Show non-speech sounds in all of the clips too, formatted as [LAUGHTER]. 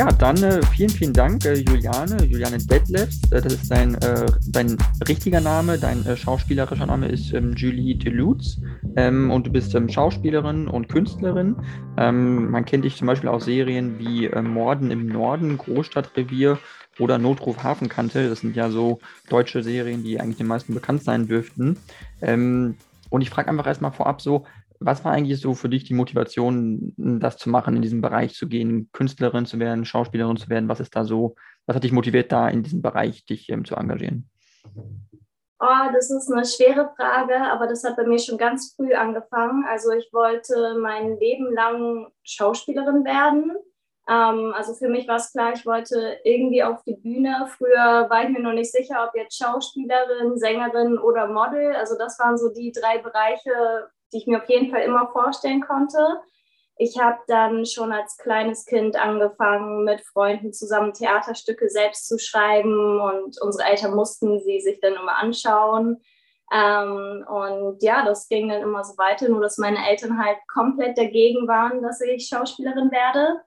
ja, dann äh, vielen, vielen Dank, äh, Juliane, Juliane Detlefs. Äh, das ist dein, äh, dein richtiger Name, dein äh, schauspielerischer Name ist ähm, Julie Delutz ähm, und du bist ähm, Schauspielerin und Künstlerin. Ähm, man kennt dich zum Beispiel aus Serien wie äh, Morden im Norden, Großstadtrevier oder Notruf Hafenkante. Das sind ja so deutsche Serien, die eigentlich den meisten bekannt sein dürften. Ähm, und ich frage einfach erstmal vorab so, was war eigentlich so für dich die Motivation, das zu machen, in diesem Bereich zu gehen, Künstlerin zu werden, Schauspielerin zu werden? Was ist da so, was hat dich motiviert, da in diesem Bereich dich ähm, zu engagieren? Oh, das ist eine schwere Frage, aber das hat bei mir schon ganz früh angefangen. Also ich wollte mein Leben lang Schauspielerin werden. Ähm, also für mich war es klar, ich wollte irgendwie auf die Bühne. Früher war ich mir noch nicht sicher, ob jetzt Schauspielerin, Sängerin oder Model. Also das waren so die drei Bereiche, die ich mir auf jeden Fall immer vorstellen konnte. Ich habe dann schon als kleines Kind angefangen, mit Freunden zusammen Theaterstücke selbst zu schreiben und unsere Eltern mussten sie sich dann immer anschauen. Ähm, und ja, das ging dann immer so weiter, nur dass meine Eltern halt komplett dagegen waren, dass ich Schauspielerin werde.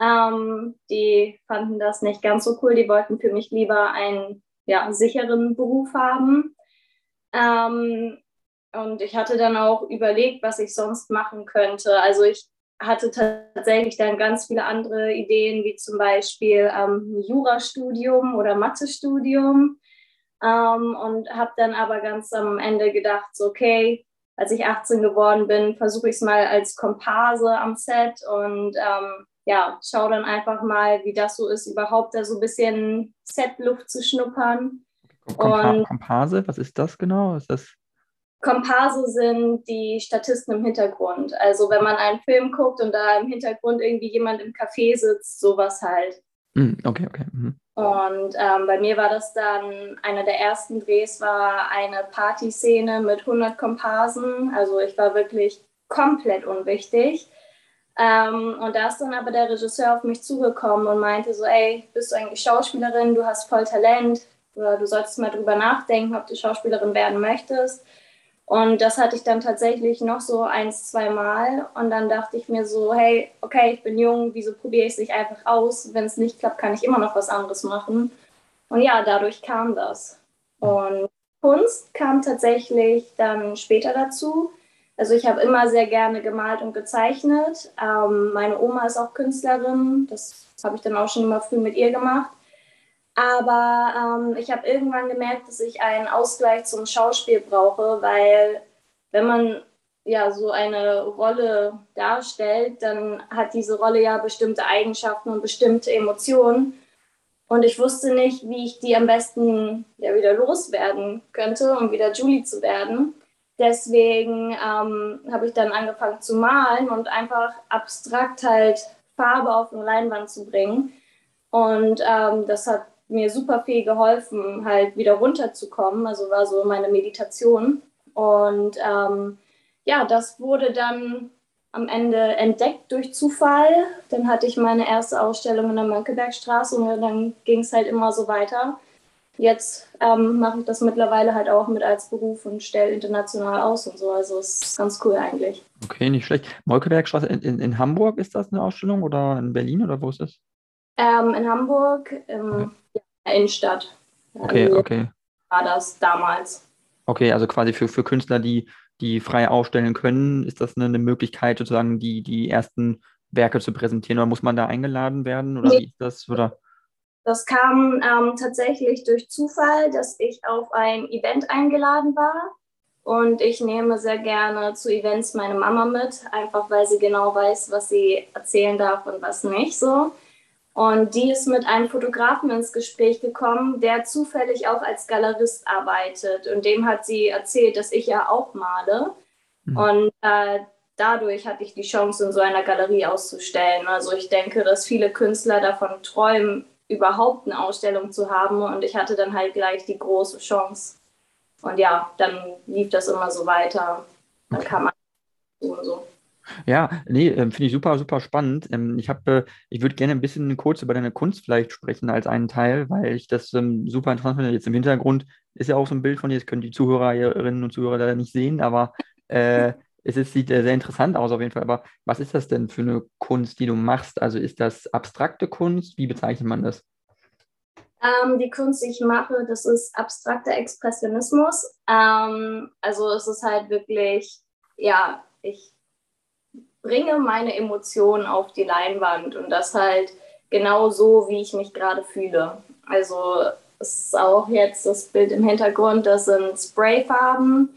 Ähm, die fanden das nicht ganz so cool. Die wollten für mich lieber einen ja, sicheren Beruf haben. Ähm, und ich hatte dann auch überlegt, was ich sonst machen könnte. Also ich hatte tatsächlich dann ganz viele andere Ideen, wie zum Beispiel ähm, Jurastudium oder Mathestudium. Ähm, und habe dann aber ganz am Ende gedacht, so, okay, als ich 18 geworden bin, versuche ich es mal als Komparse am Set und ähm, ja, schau dann einfach mal, wie das so ist, überhaupt da so ein bisschen Setluft zu schnuppern. Kompa Komparse, was ist das genau? Ist das Komparse sind die Statisten im Hintergrund. Also wenn man einen Film guckt und da im Hintergrund irgendwie jemand im Café sitzt, sowas halt. Mm, okay, okay. Mhm. Und ähm, bei mir war das dann, einer der ersten Drehs war eine Partyszene mit 100 Komparsen. Also ich war wirklich komplett unwichtig. Ähm, und da ist dann aber der Regisseur auf mich zugekommen und meinte so, ey, bist du eigentlich Schauspielerin, du hast voll Talent, oder du solltest mal drüber nachdenken, ob du Schauspielerin werden möchtest. Und das hatte ich dann tatsächlich noch so eins, zwei Mal. Und dann dachte ich mir so, hey, okay, ich bin jung, wieso probiere ich es nicht einfach aus? Wenn es nicht klappt, kann ich immer noch was anderes machen. Und ja, dadurch kam das. Und Kunst kam tatsächlich dann später dazu. Also ich habe immer sehr gerne gemalt und gezeichnet. Ähm, meine Oma ist auch Künstlerin. Das habe ich dann auch schon immer früh mit ihr gemacht. Aber ähm, ich habe irgendwann gemerkt, dass ich einen Ausgleich zum Schauspiel brauche, weil wenn man ja so eine Rolle darstellt, dann hat diese Rolle ja bestimmte Eigenschaften und bestimmte Emotionen. Und ich wusste nicht, wie ich die am besten ja wieder loswerden könnte, um wieder Julie zu werden. Deswegen ähm, habe ich dann angefangen zu malen und einfach abstrakt halt Farbe auf eine Leinwand zu bringen. Und ähm, das hat mir super viel geholfen, halt wieder runterzukommen. Also war so meine Meditation. Und ähm, ja, das wurde dann am Ende entdeckt durch Zufall. Dann hatte ich meine erste Ausstellung in der Mönckebergstraße und dann ging es halt immer so weiter. Jetzt ähm, mache ich das mittlerweile halt auch mit als Beruf und stelle international aus und so. Also es ist ganz cool eigentlich. Okay, nicht schlecht. Molkebergstraße in, in, in Hamburg ist das eine Ausstellung oder in Berlin oder wo ist das? Ähm, in Hamburg, im, ja, Innenstadt. Okay, also, okay. War das damals. Okay, also quasi für, für Künstler, die, die frei ausstellen können, ist das eine, eine Möglichkeit, sozusagen die, die ersten Werke zu präsentieren? Oder muss man da eingeladen werden? Oder nee. wie ist das? Oder? Das kam ähm, tatsächlich durch Zufall, dass ich auf ein Event eingeladen war. Und ich nehme sehr gerne zu Events meine Mama mit, einfach weil sie genau weiß, was sie erzählen darf und was nicht so. Und die ist mit einem Fotografen ins Gespräch gekommen, der zufällig auch als Galerist arbeitet. Und dem hat sie erzählt, dass ich ja auch male. Mhm. Und äh, dadurch hatte ich die Chance, in so einer Galerie auszustellen. Also ich denke, dass viele Künstler davon träumen, überhaupt eine Ausstellung zu haben. Und ich hatte dann halt gleich die große Chance. Und ja, dann lief das immer so weiter. Dann okay. kam man und so. Ja, nee, ähm, finde ich super, super spannend. Ähm, ich habe, äh, ich würde gerne ein bisschen kurz über deine Kunst vielleicht sprechen als einen Teil, weil ich das ähm, super interessant finde. Jetzt im Hintergrund ist ja auch so ein Bild von dir, das können die Zuhörerinnen und Zuhörer leider nicht sehen, aber äh, [LAUGHS] es ist, sieht sehr interessant aus auf jeden Fall, aber was ist das denn für eine Kunst, die du machst? Also ist das abstrakte Kunst? Wie bezeichnet man das? Ähm, die Kunst, die ich mache, das ist abstrakter Expressionismus. Ähm, also es ist halt wirklich, ja, ich bringe meine Emotionen auf die Leinwand und das halt genau so, wie ich mich gerade fühle. Also es ist auch jetzt das Bild im Hintergrund, das sind Sprayfarben.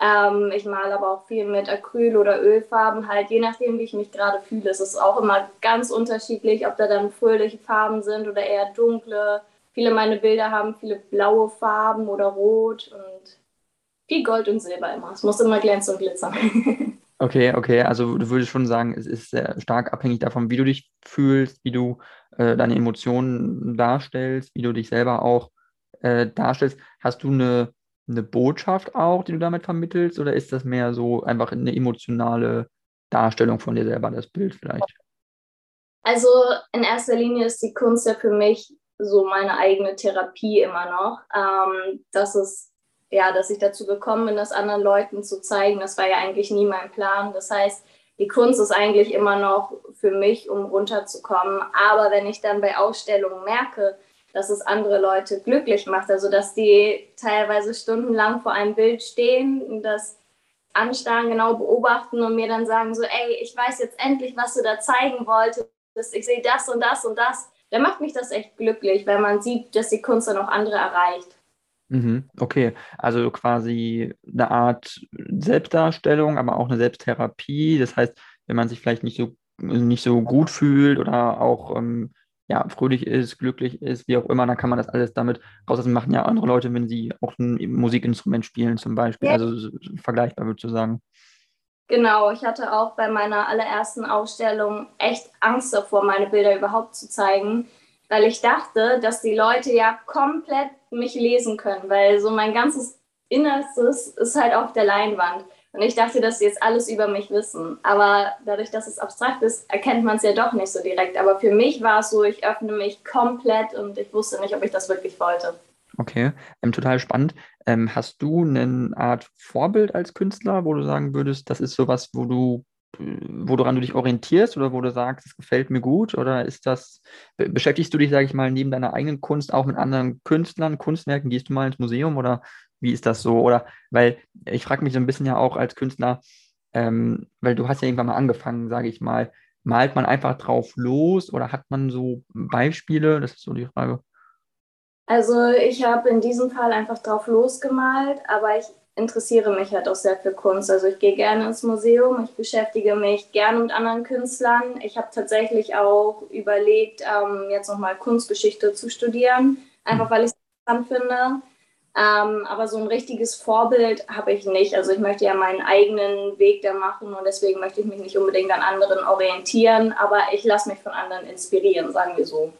Ähm, ich male aber auch viel mit Acryl- oder Ölfarben, halt je nachdem, wie ich mich gerade fühle. Es ist auch immer ganz unterschiedlich, ob da dann fröhliche Farben sind oder eher dunkle. Viele meiner Bilder haben viele blaue Farben oder rot und viel Gold und Silber immer. Es muss immer glänzen und glitzern. [LAUGHS] Okay, okay, also du würdest schon sagen, es ist sehr stark abhängig davon, wie du dich fühlst, wie du äh, deine Emotionen darstellst, wie du dich selber auch äh, darstellst. Hast du eine, eine Botschaft auch, die du damit vermittelst, oder ist das mehr so einfach eine emotionale Darstellung von dir selber, das Bild vielleicht? Also in erster Linie ist die Kunst ja für mich so meine eigene Therapie immer noch. Ähm, das ist ja, dass ich dazu gekommen bin, das anderen Leuten zu zeigen, das war ja eigentlich nie mein Plan. Das heißt, die Kunst ist eigentlich immer noch für mich, um runterzukommen. Aber wenn ich dann bei Ausstellungen merke, dass es andere Leute glücklich macht, also dass die teilweise stundenlang vor einem Bild stehen und das anstarren, genau beobachten und mir dann sagen so, ey, ich weiß jetzt endlich, was du da zeigen wolltest, ich sehe das und das und das, dann macht mich das echt glücklich, weil man sieht, dass die Kunst dann auch andere erreicht. Mhm, okay, also quasi eine Art Selbstdarstellung, aber auch eine Selbsttherapie. Das heißt, wenn man sich vielleicht nicht so, nicht so gut fühlt oder auch ähm, ja, fröhlich ist, glücklich ist, wie auch immer, dann kann man das alles damit rauslassen. Machen ja andere Leute, wenn sie auch ein Musikinstrument spielen, zum Beispiel. Ja. Also vergleichbar, würde ich sagen. Genau, ich hatte auch bei meiner allerersten Ausstellung echt Angst davor, meine Bilder überhaupt zu zeigen, weil ich dachte, dass die Leute ja komplett mich lesen können, weil so mein ganzes Innerstes ist halt auf der Leinwand. Und ich dachte, dass sie jetzt alles über mich wissen. Aber dadurch, dass es abstrakt ist, erkennt man es ja doch nicht so direkt. Aber für mich war es so, ich öffne mich komplett und ich wusste nicht, ob ich das wirklich wollte. Okay, ähm, total spannend. Ähm, hast du eine Art Vorbild als Künstler, wo du sagen würdest, das ist sowas, wo du woran du dich orientierst oder wo du sagst, es gefällt mir gut? Oder ist das, beschäftigst du dich, sage ich mal, neben deiner eigenen Kunst auch mit anderen Künstlern, Kunstwerken? Gehst du mal ins Museum oder wie ist das so? Oder weil ich frage mich so ein bisschen ja auch als Künstler, ähm, weil du hast ja irgendwann mal angefangen, sage ich mal, malt man einfach drauf los oder hat man so Beispiele? Das ist so die Frage. Also ich habe in diesem Fall einfach drauf losgemalt, aber ich interessiere mich halt auch sehr für Kunst. Also ich gehe gerne ins Museum, ich beschäftige mich gerne mit anderen Künstlern. Ich habe tatsächlich auch überlegt, ähm, jetzt nochmal Kunstgeschichte zu studieren, einfach weil ich es interessant finde. Ähm, aber so ein richtiges Vorbild habe ich nicht. Also ich möchte ja meinen eigenen Weg da machen und deswegen möchte ich mich nicht unbedingt an anderen orientieren, aber ich lasse mich von anderen inspirieren, sagen wir so.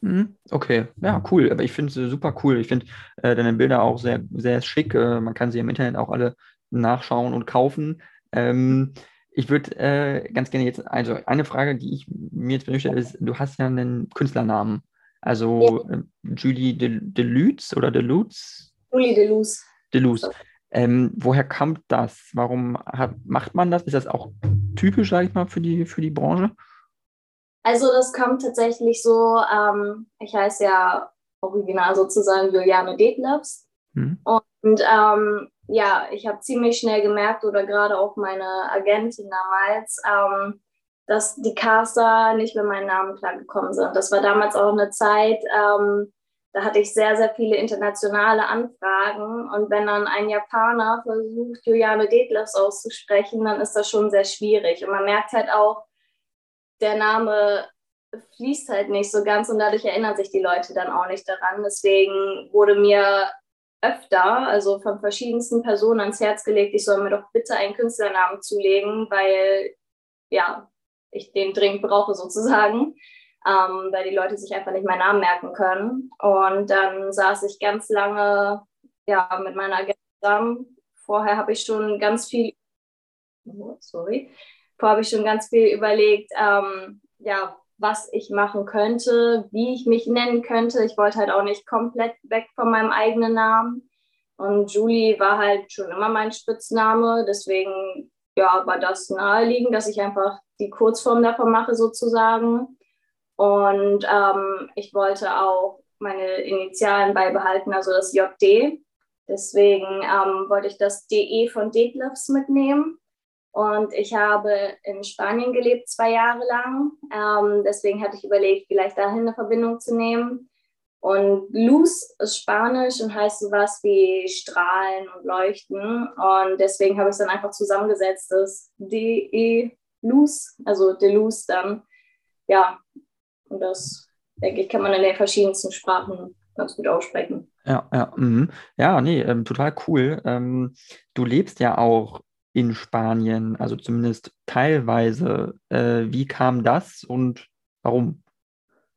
Mhm. Okay, ja, cool. Aber ich finde es super cool. Ich finde äh, deine Bilder auch sehr, sehr schick. Äh, man kann sie im Internet auch alle nachschauen und kaufen. Ähm, ich würde äh, ganz gerne jetzt, also eine Frage, die ich mir jetzt benötige, ist, du hast ja einen Künstlernamen. Also ja. Äh, Julie Delutz oder Delutz? Julie Deluz. Deluz. Ähm, woher kam das? Warum hat, macht man das? Ist das auch typisch, sage ich mal, für die, für die Branche? Also das kommt tatsächlich so, ähm, ich heiße ja original sozusagen Juliane Detlefs. Mhm. Und ähm, ja, ich habe ziemlich schnell gemerkt, oder gerade auch meine Agentin damals, ähm, dass die Caster nicht mit meinem Namen klargekommen sind. Das war damals auch eine Zeit, ähm, da hatte ich sehr, sehr viele internationale Anfragen. Und wenn dann ein Japaner versucht, Juliane Detlefs auszusprechen, dann ist das schon sehr schwierig. Und man merkt halt auch, der Name fließt halt nicht so ganz und dadurch erinnern sich die Leute dann auch nicht daran. Deswegen wurde mir öfter, also von verschiedensten Personen ans Herz gelegt, ich soll mir doch bitte einen Künstlernamen zulegen, weil ja, ich den dringend brauche sozusagen, ähm, weil die Leute sich einfach nicht meinen Namen merken können. Und dann saß ich ganz lange ja, mit meiner Agentin zusammen. Vorher habe ich schon ganz viel, oh, sorry, Vorher habe ich schon ganz viel überlegt, ähm, ja, was ich machen könnte, wie ich mich nennen könnte. Ich wollte halt auch nicht komplett weg von meinem eigenen Namen. Und Julie war halt schon immer mein Spitzname. Deswegen ja, war das naheliegend, dass ich einfach die Kurzform davon mache sozusagen. Und ähm, ich wollte auch meine Initialen beibehalten, also das JD. Deswegen ähm, wollte ich das DE von Detlefs mitnehmen. Und ich habe in Spanien gelebt, zwei Jahre lang. Ähm, deswegen hatte ich überlegt, vielleicht dahin eine Verbindung zu nehmen. Und Luz ist Spanisch und heißt sowas wie strahlen und leuchten. Und deswegen habe ich es dann einfach zusammengesetzt, das DE Luz, also De Luz dann. Ja, und das, denke ich, kann man in den verschiedensten Sprachen ganz gut aussprechen. Ja, ja, mh. ja, nee, ähm, total cool. Ähm, du lebst ja auch in Spanien, also zumindest teilweise. Äh, wie kam das und warum?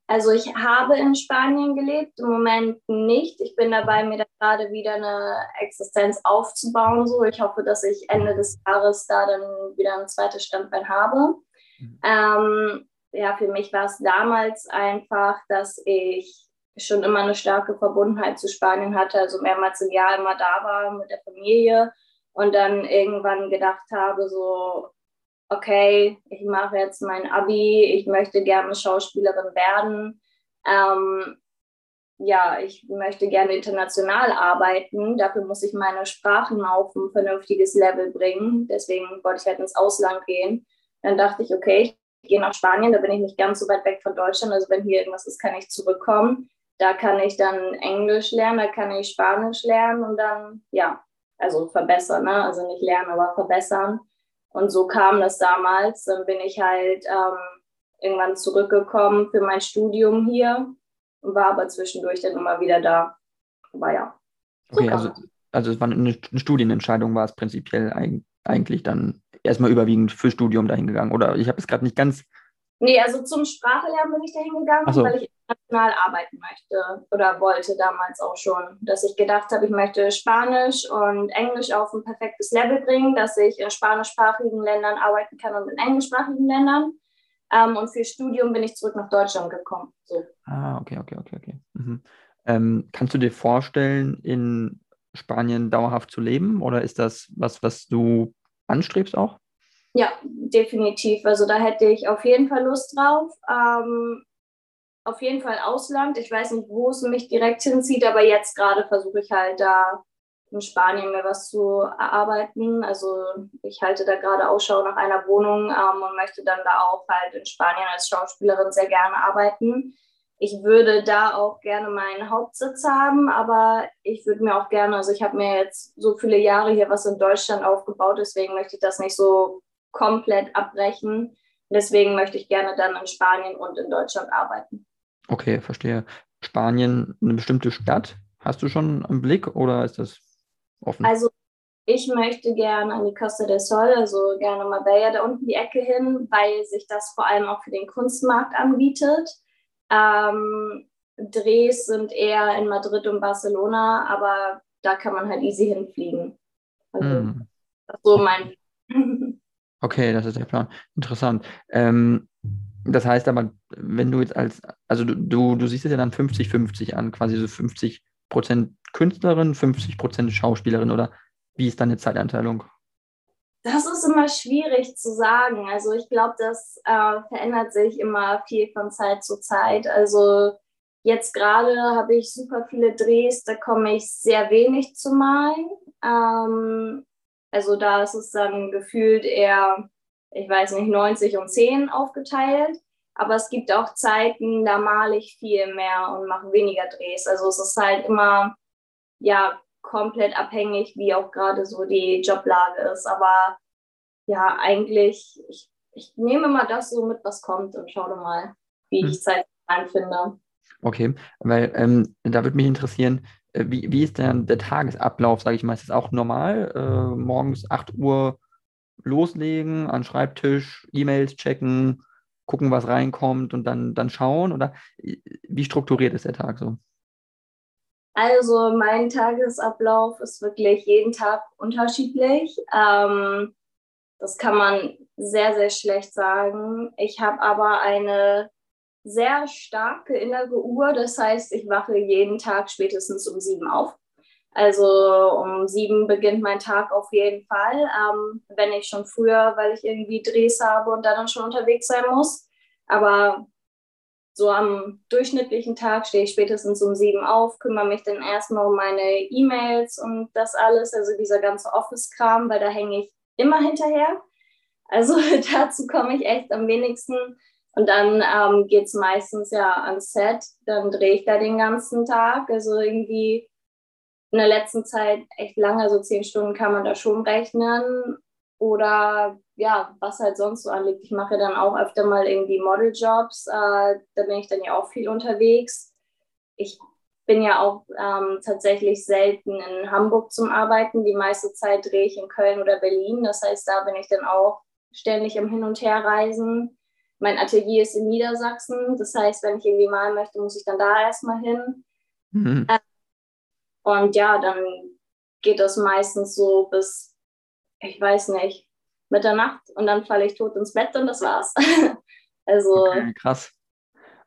Also ich habe in Spanien gelebt, im Moment nicht. Ich bin dabei, mir da gerade wieder eine Existenz aufzubauen. So, ich hoffe, dass ich Ende des Jahres da dann wieder ein zweites Standbein habe. Mhm. Ähm, ja, für mich war es damals einfach, dass ich schon immer eine starke Verbundenheit zu Spanien hatte, also mehrmals im Jahr immer da war mit der Familie und dann irgendwann gedacht habe, so, okay, ich mache jetzt mein Abi, ich möchte gerne Schauspielerin werden. Ähm, ja, ich möchte gerne international arbeiten. Dafür muss ich meine Sprachen auf ein vernünftiges Level bringen. Deswegen wollte ich halt ins Ausland gehen. Dann dachte ich, okay, ich gehe nach Spanien, da bin ich nicht ganz so weit weg von Deutschland. Also wenn hier irgendwas ist, kann ich zurückkommen. Da kann ich dann Englisch lernen, da kann ich Spanisch lernen und dann, ja, also verbessern, ne? also nicht lernen, aber verbessern. Und so kam das damals. Dann bin ich halt ähm, irgendwann zurückgekommen für mein Studium hier und war aber zwischendurch dann immer wieder da. Aber ja. So okay, also, also es war eine, eine Studienentscheidung, war es prinzipiell eigentlich dann erstmal überwiegend für Studium dahin gegangen. Oder ich habe es gerade nicht ganz Nee, also zum Sprachenlernen bin ich dahin gegangen, so. weil ich international arbeiten möchte oder wollte damals auch schon. Dass ich gedacht habe, ich möchte Spanisch und Englisch auf ein perfektes Level bringen, dass ich in spanischsprachigen Ländern arbeiten kann und in englischsprachigen Ländern. Ähm, und für Studium bin ich zurück nach Deutschland gekommen. So. Ah, okay, okay, okay, okay. Mhm. Ähm, kannst du dir vorstellen, in Spanien dauerhaft zu leben oder ist das was, was du anstrebst auch? Ja, definitiv. Also da hätte ich auf jeden Fall Lust drauf. Ähm, auf jeden Fall Ausland. Ich weiß nicht, wo es mich direkt hinzieht, aber jetzt gerade versuche ich halt da in Spanien mir was zu erarbeiten. Also ich halte da gerade Ausschau nach einer Wohnung ähm, und möchte dann da auch halt in Spanien als Schauspielerin sehr gerne arbeiten. Ich würde da auch gerne meinen Hauptsitz haben, aber ich würde mir auch gerne, also ich habe mir jetzt so viele Jahre hier was in Deutschland aufgebaut, deswegen möchte ich das nicht so komplett abbrechen. Deswegen möchte ich gerne dann in Spanien und in Deutschland arbeiten. Okay, verstehe. Spanien, eine bestimmte Stadt, hast du schon im Blick oder ist das offen? Also ich möchte gerne an die Costa del Sol, also gerne Marbella da unten die Ecke hin, weil sich das vor allem auch für den Kunstmarkt anbietet. Ähm, Drehs sind eher in Madrid und Barcelona, aber da kann man halt easy hinfliegen. Also mm. das ist so mein Okay, das ist der Plan. Interessant. Ähm, das heißt aber, wenn du jetzt als, also du, du, du siehst es ja dann 50-50 an, quasi so 50% Künstlerin, 50% Schauspielerin oder wie ist deine Zeitanteilung? Das ist immer schwierig zu sagen. Also ich glaube, das äh, verändert sich immer viel von Zeit zu Zeit. Also jetzt gerade habe ich super viele Drehs, da komme ich sehr wenig zu malen. Ähm, also da ist es dann gefühlt eher, ich weiß nicht, 90 und 10 aufgeteilt. Aber es gibt auch Zeiten, da male ich viel mehr und mache weniger Drehs. Also es ist halt immer, ja, komplett abhängig, wie auch gerade so die Joblage ist. Aber ja, eigentlich, ich, ich nehme mal das so mit, was kommt und schaue mal, wie hm. ich Zeit finde. Okay, weil ähm, da würde mich interessieren, wie, wie ist denn der Tagesablauf, sage ich mal? Ist das auch normal? Äh, morgens 8 Uhr loslegen, an Schreibtisch, E-Mails checken, gucken, was reinkommt und dann, dann schauen? Oder äh, wie strukturiert ist der Tag so? Also mein Tagesablauf ist wirklich jeden Tag unterschiedlich. Ähm, das kann man sehr, sehr schlecht sagen. Ich habe aber eine sehr starke innere Uhr. Das heißt, ich wache jeden Tag spätestens um sieben auf. Also um sieben beginnt mein Tag auf jeden Fall, ähm, wenn ich schon früher, weil ich irgendwie Drehs habe und dann schon unterwegs sein muss. Aber so am durchschnittlichen Tag stehe ich spätestens um sieben auf, kümmere mich dann erstmal um meine E-Mails und das alles, also dieser ganze Office-Kram, weil da hänge ich immer hinterher. Also [LAUGHS] dazu komme ich echt am wenigsten. Und dann ähm, geht es meistens ja ans Set, dann drehe ich da den ganzen Tag. Also irgendwie in der letzten Zeit echt lange, so zehn Stunden kann man da schon rechnen. Oder ja, was halt sonst so anliegt. Ich mache dann auch öfter mal irgendwie Modeljobs. Äh, da bin ich dann ja auch viel unterwegs. Ich bin ja auch ähm, tatsächlich selten in Hamburg zum Arbeiten. Die meiste Zeit drehe ich in Köln oder Berlin. Das heißt, da bin ich dann auch ständig im Hin- und Herreisen. Mein Atelier ist in Niedersachsen. Das heißt, wenn ich irgendwie malen möchte, muss ich dann da erstmal hin. Mhm. Äh, und ja, dann geht das meistens so bis, ich weiß nicht, Mitternacht und dann falle ich tot ins Bett und das war's. [LAUGHS] also. Okay, krass.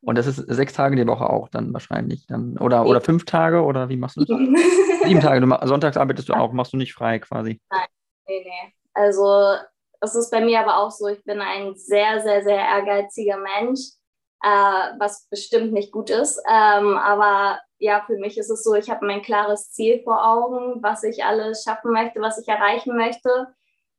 Und das ist sechs Tage die Woche auch dann wahrscheinlich. Dann, oder, oder fünf Tage oder wie machst du das? [LAUGHS] Sieben Tage. Du, sonntags arbeitest du auch, machst du nicht frei quasi. Nein, nee, nee. Also es ist bei mir aber auch so, ich bin ein sehr, sehr, sehr ehrgeiziger Mensch, äh, was bestimmt nicht gut ist. Ähm, aber ja, für mich ist es so, ich habe mein klares Ziel vor Augen, was ich alles schaffen möchte, was ich erreichen möchte.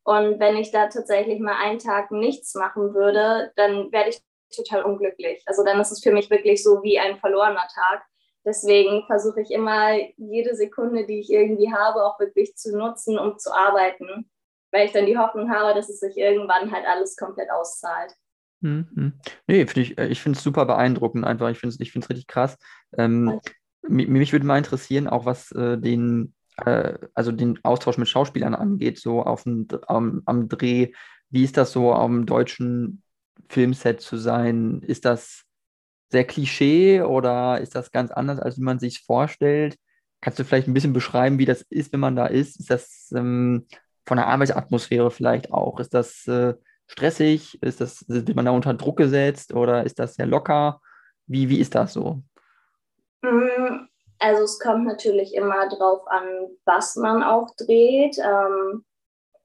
Und wenn ich da tatsächlich mal einen Tag nichts machen würde, dann werde ich total unglücklich. Also dann ist es für mich wirklich so wie ein verlorener Tag. Deswegen versuche ich immer jede Sekunde, die ich irgendwie habe, auch wirklich zu nutzen, um zu arbeiten, weil ich dann die Hoffnung habe, dass es sich irgendwann halt alles komplett auszahlt. Mhm. Nee, find ich, äh, ich finde es super beeindruckend einfach. Ich finde es ich richtig krass. Ähm, mich, mich würde mal interessieren, auch was äh, den, äh, also den Austausch mit Schauspielern angeht, so auf dem, am, am Dreh. Wie ist das so am deutschen Filmset zu sein? Ist das sehr Klischee oder ist das ganz anders, als wie man sich vorstellt? Kannst du vielleicht ein bisschen beschreiben, wie das ist, wenn man da ist? Ist das ähm, von der Arbeitsatmosphäre vielleicht auch? Ist das äh, stressig? Ist das, wird man da unter Druck gesetzt oder ist das sehr locker? Wie, wie ist das so? Mm, also es kommt natürlich immer drauf an, was man auch dreht. Ähm,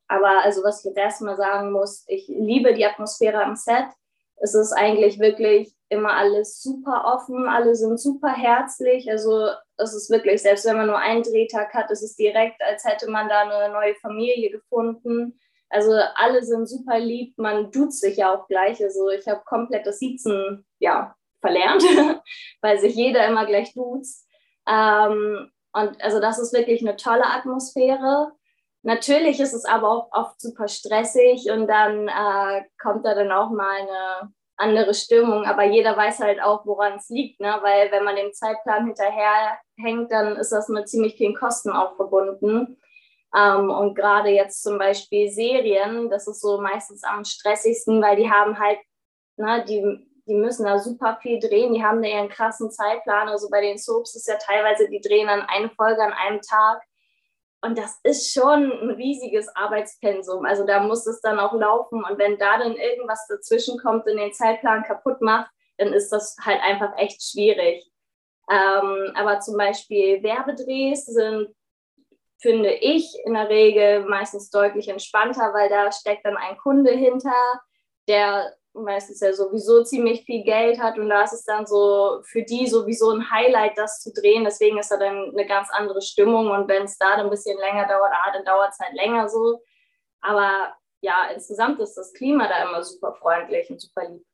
aber also was ich jetzt erstmal sagen muss, ich liebe die Atmosphäre am Set. Es ist eigentlich wirklich immer alles super offen, alle sind super herzlich. Also es ist wirklich, selbst wenn man nur einen Drehtag hat, ist es direkt, als hätte man da eine neue Familie gefunden. Also alle sind super lieb, man duzt sich ja auch gleich. Also ich habe komplett das Siezen ja, verlernt, [LAUGHS] weil sich jeder immer gleich duzt. Ähm, und also das ist wirklich eine tolle Atmosphäre. Natürlich ist es aber auch oft super stressig und dann äh, kommt da dann auch mal eine andere Stimmung. Aber jeder weiß halt auch, woran es liegt, ne? weil wenn man dem Zeitplan hinterher hängt, dann ist das mit ziemlich vielen Kosten auch verbunden. Ähm, und gerade jetzt zum Beispiel Serien, das ist so meistens am stressigsten, weil die haben halt, ne, die, die müssen da super viel drehen, die haben da ihren krassen Zeitplan. Also bei den Soaps ist ja teilweise, die drehen dann eine Folge an einem Tag. Und das ist schon ein riesiges Arbeitspensum. Also da muss es dann auch laufen. Und wenn da dann irgendwas dazwischen kommt und den Zeitplan kaputt macht, dann ist das halt einfach echt schwierig. Ähm, aber zum Beispiel Werbedrehs sind finde ich in der Regel meistens deutlich entspannter, weil da steckt dann ein Kunde hinter, der meistens ja sowieso ziemlich viel Geld hat und da ist es dann so für die sowieso ein Highlight, das zu drehen. Deswegen ist da dann eine ganz andere Stimmung und wenn es da dann ein bisschen länger dauert, ah, dann dauert es halt länger so. Aber ja, insgesamt ist das Klima da immer super freundlich und super lieb.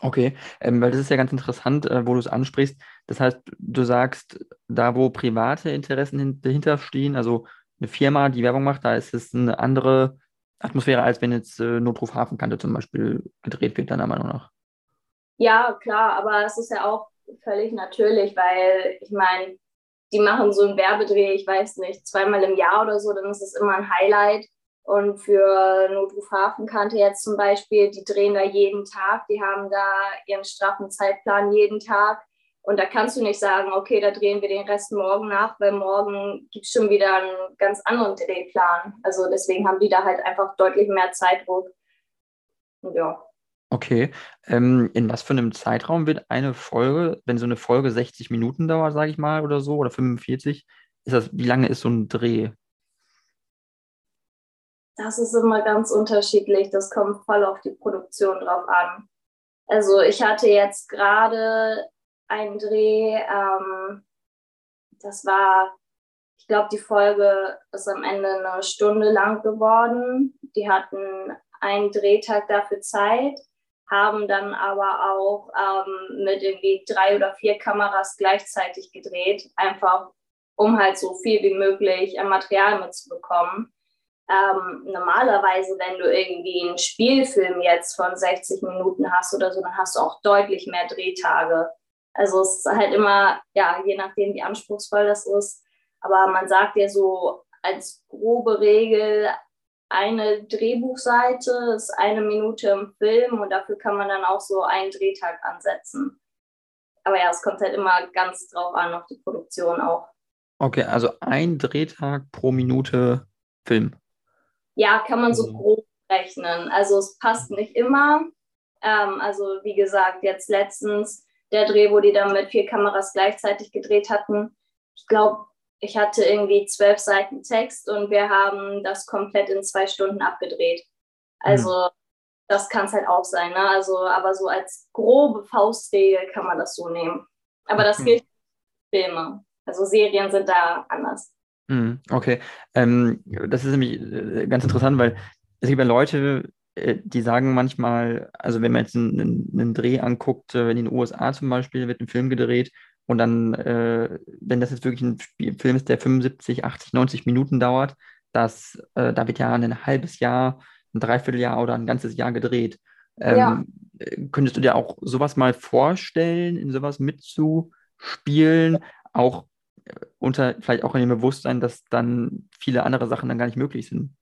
Okay, ähm, weil das ist ja ganz interessant, äh, wo du es ansprichst. Das heißt, du sagst, da wo private Interessen dahinter stehen, also eine Firma, die Werbung macht, da ist es eine andere Atmosphäre, als wenn jetzt äh, Notruf Hafenkante zum Beispiel gedreht wird, deiner Meinung nach. Ja, klar, aber es ist ja auch völlig natürlich, weil ich meine, die machen so einen Werbedreh, ich weiß nicht, zweimal im Jahr oder so, dann ist es immer ein Highlight. Und für Notruf Hafenkante jetzt zum Beispiel, die drehen da jeden Tag, die haben da ihren straffen Zeitplan jeden Tag. Und da kannst du nicht sagen, okay, da drehen wir den Rest morgen nach, weil morgen gibt es schon wieder einen ganz anderen Drehplan. Also deswegen haben die da halt einfach deutlich mehr Zeitdruck. Ja. Okay. Ähm, in was für einem Zeitraum wird eine Folge, wenn so eine Folge 60 Minuten dauert, sage ich mal, oder so, oder 45, ist das, wie lange ist so ein Dreh? Das ist immer ganz unterschiedlich. Das kommt voll auf die Produktion drauf an. Also ich hatte jetzt gerade einen Dreh, ähm, das war, ich glaube, die Folge ist am Ende eine Stunde lang geworden. Die hatten einen Drehtag dafür Zeit, haben dann aber auch ähm, mit irgendwie drei oder vier Kameras gleichzeitig gedreht, einfach um halt so viel wie möglich an Material mitzubekommen. Ähm, normalerweise, wenn du irgendwie einen Spielfilm jetzt von 60 Minuten hast oder so, dann hast du auch deutlich mehr Drehtage. Also es ist halt immer, ja, je nachdem, wie anspruchsvoll das ist. Aber man sagt ja so als grobe Regel, eine Drehbuchseite ist eine Minute im Film und dafür kann man dann auch so einen Drehtag ansetzen. Aber ja, es kommt halt immer ganz drauf an, auf die Produktion auch. Okay, also ein Drehtag pro Minute Film. Ja, kann man so mhm. grob rechnen. Also es passt nicht immer. Ähm, also wie gesagt, jetzt letztens der Dreh, wo die dann mit vier Kameras gleichzeitig gedreht hatten. Ich glaube, ich hatte irgendwie zwölf Seiten Text und wir haben das komplett in zwei Stunden abgedreht. Also mhm. das kann es halt auch sein. Ne? Also, aber so als grobe Faustregel kann man das so nehmen. Aber das gilt für Filme. Also Serien sind da anders. Mhm, okay, ähm, das ist nämlich äh, ganz interessant, weil es gibt ja Leute, die sagen manchmal, also wenn man jetzt einen, einen Dreh anguckt, äh, in den USA zum Beispiel wird ein Film gedreht und dann, äh, wenn das jetzt wirklich ein Spiel, Film ist, der 75, 80, 90 Minuten dauert, dass, äh, da wird ja ein halbes Jahr, ein Dreivierteljahr oder ein ganzes Jahr gedreht. Ähm, ja. Könntest du dir auch sowas mal vorstellen, in sowas mitzuspielen? Auch unter vielleicht auch in dem Bewusstsein, dass dann viele andere Sachen dann gar nicht möglich sind.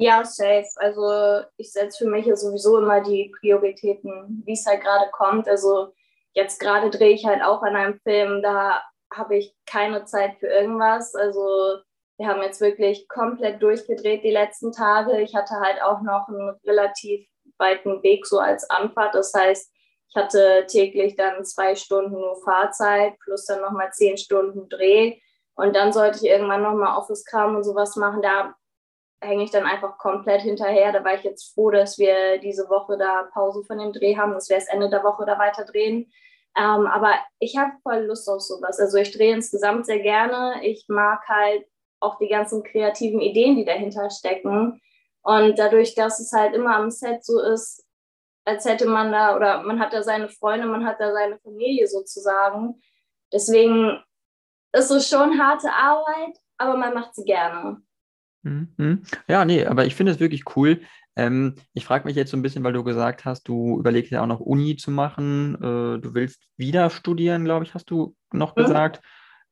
Ja, safe. Also ich setze für mich ja sowieso immer die Prioritäten, wie es halt gerade kommt. Also jetzt gerade drehe ich halt auch an einem Film, da habe ich keine Zeit für irgendwas. Also wir haben jetzt wirklich komplett durchgedreht die letzten Tage. Ich hatte halt auch noch einen relativ weiten Weg so als Anfahrt. Das heißt, ich hatte täglich dann zwei Stunden nur Fahrzeit plus dann nochmal zehn Stunden Dreh. Und dann sollte ich irgendwann nochmal Office-Kram und sowas machen. Da hänge ich dann einfach komplett hinterher. Da war ich jetzt froh, dass wir diese Woche da Pause von dem Dreh haben, dass wir erst Ende der Woche da weiter drehen. Ähm, aber ich habe voll Lust auf sowas. Also ich drehe insgesamt sehr gerne. Ich mag halt auch die ganzen kreativen Ideen, die dahinter stecken. Und dadurch, dass es halt immer am Set so ist, als hätte man da, oder man hat da seine Freunde, man hat da seine Familie sozusagen. Deswegen ist es schon harte Arbeit, aber man macht sie gerne. Mhm. Ja, nee, aber ich finde es wirklich cool. Ähm, ich frage mich jetzt so ein bisschen, weil du gesagt hast, du überlegst ja auch noch Uni zu machen. Äh, du willst wieder studieren, glaube ich, hast du noch mhm. gesagt.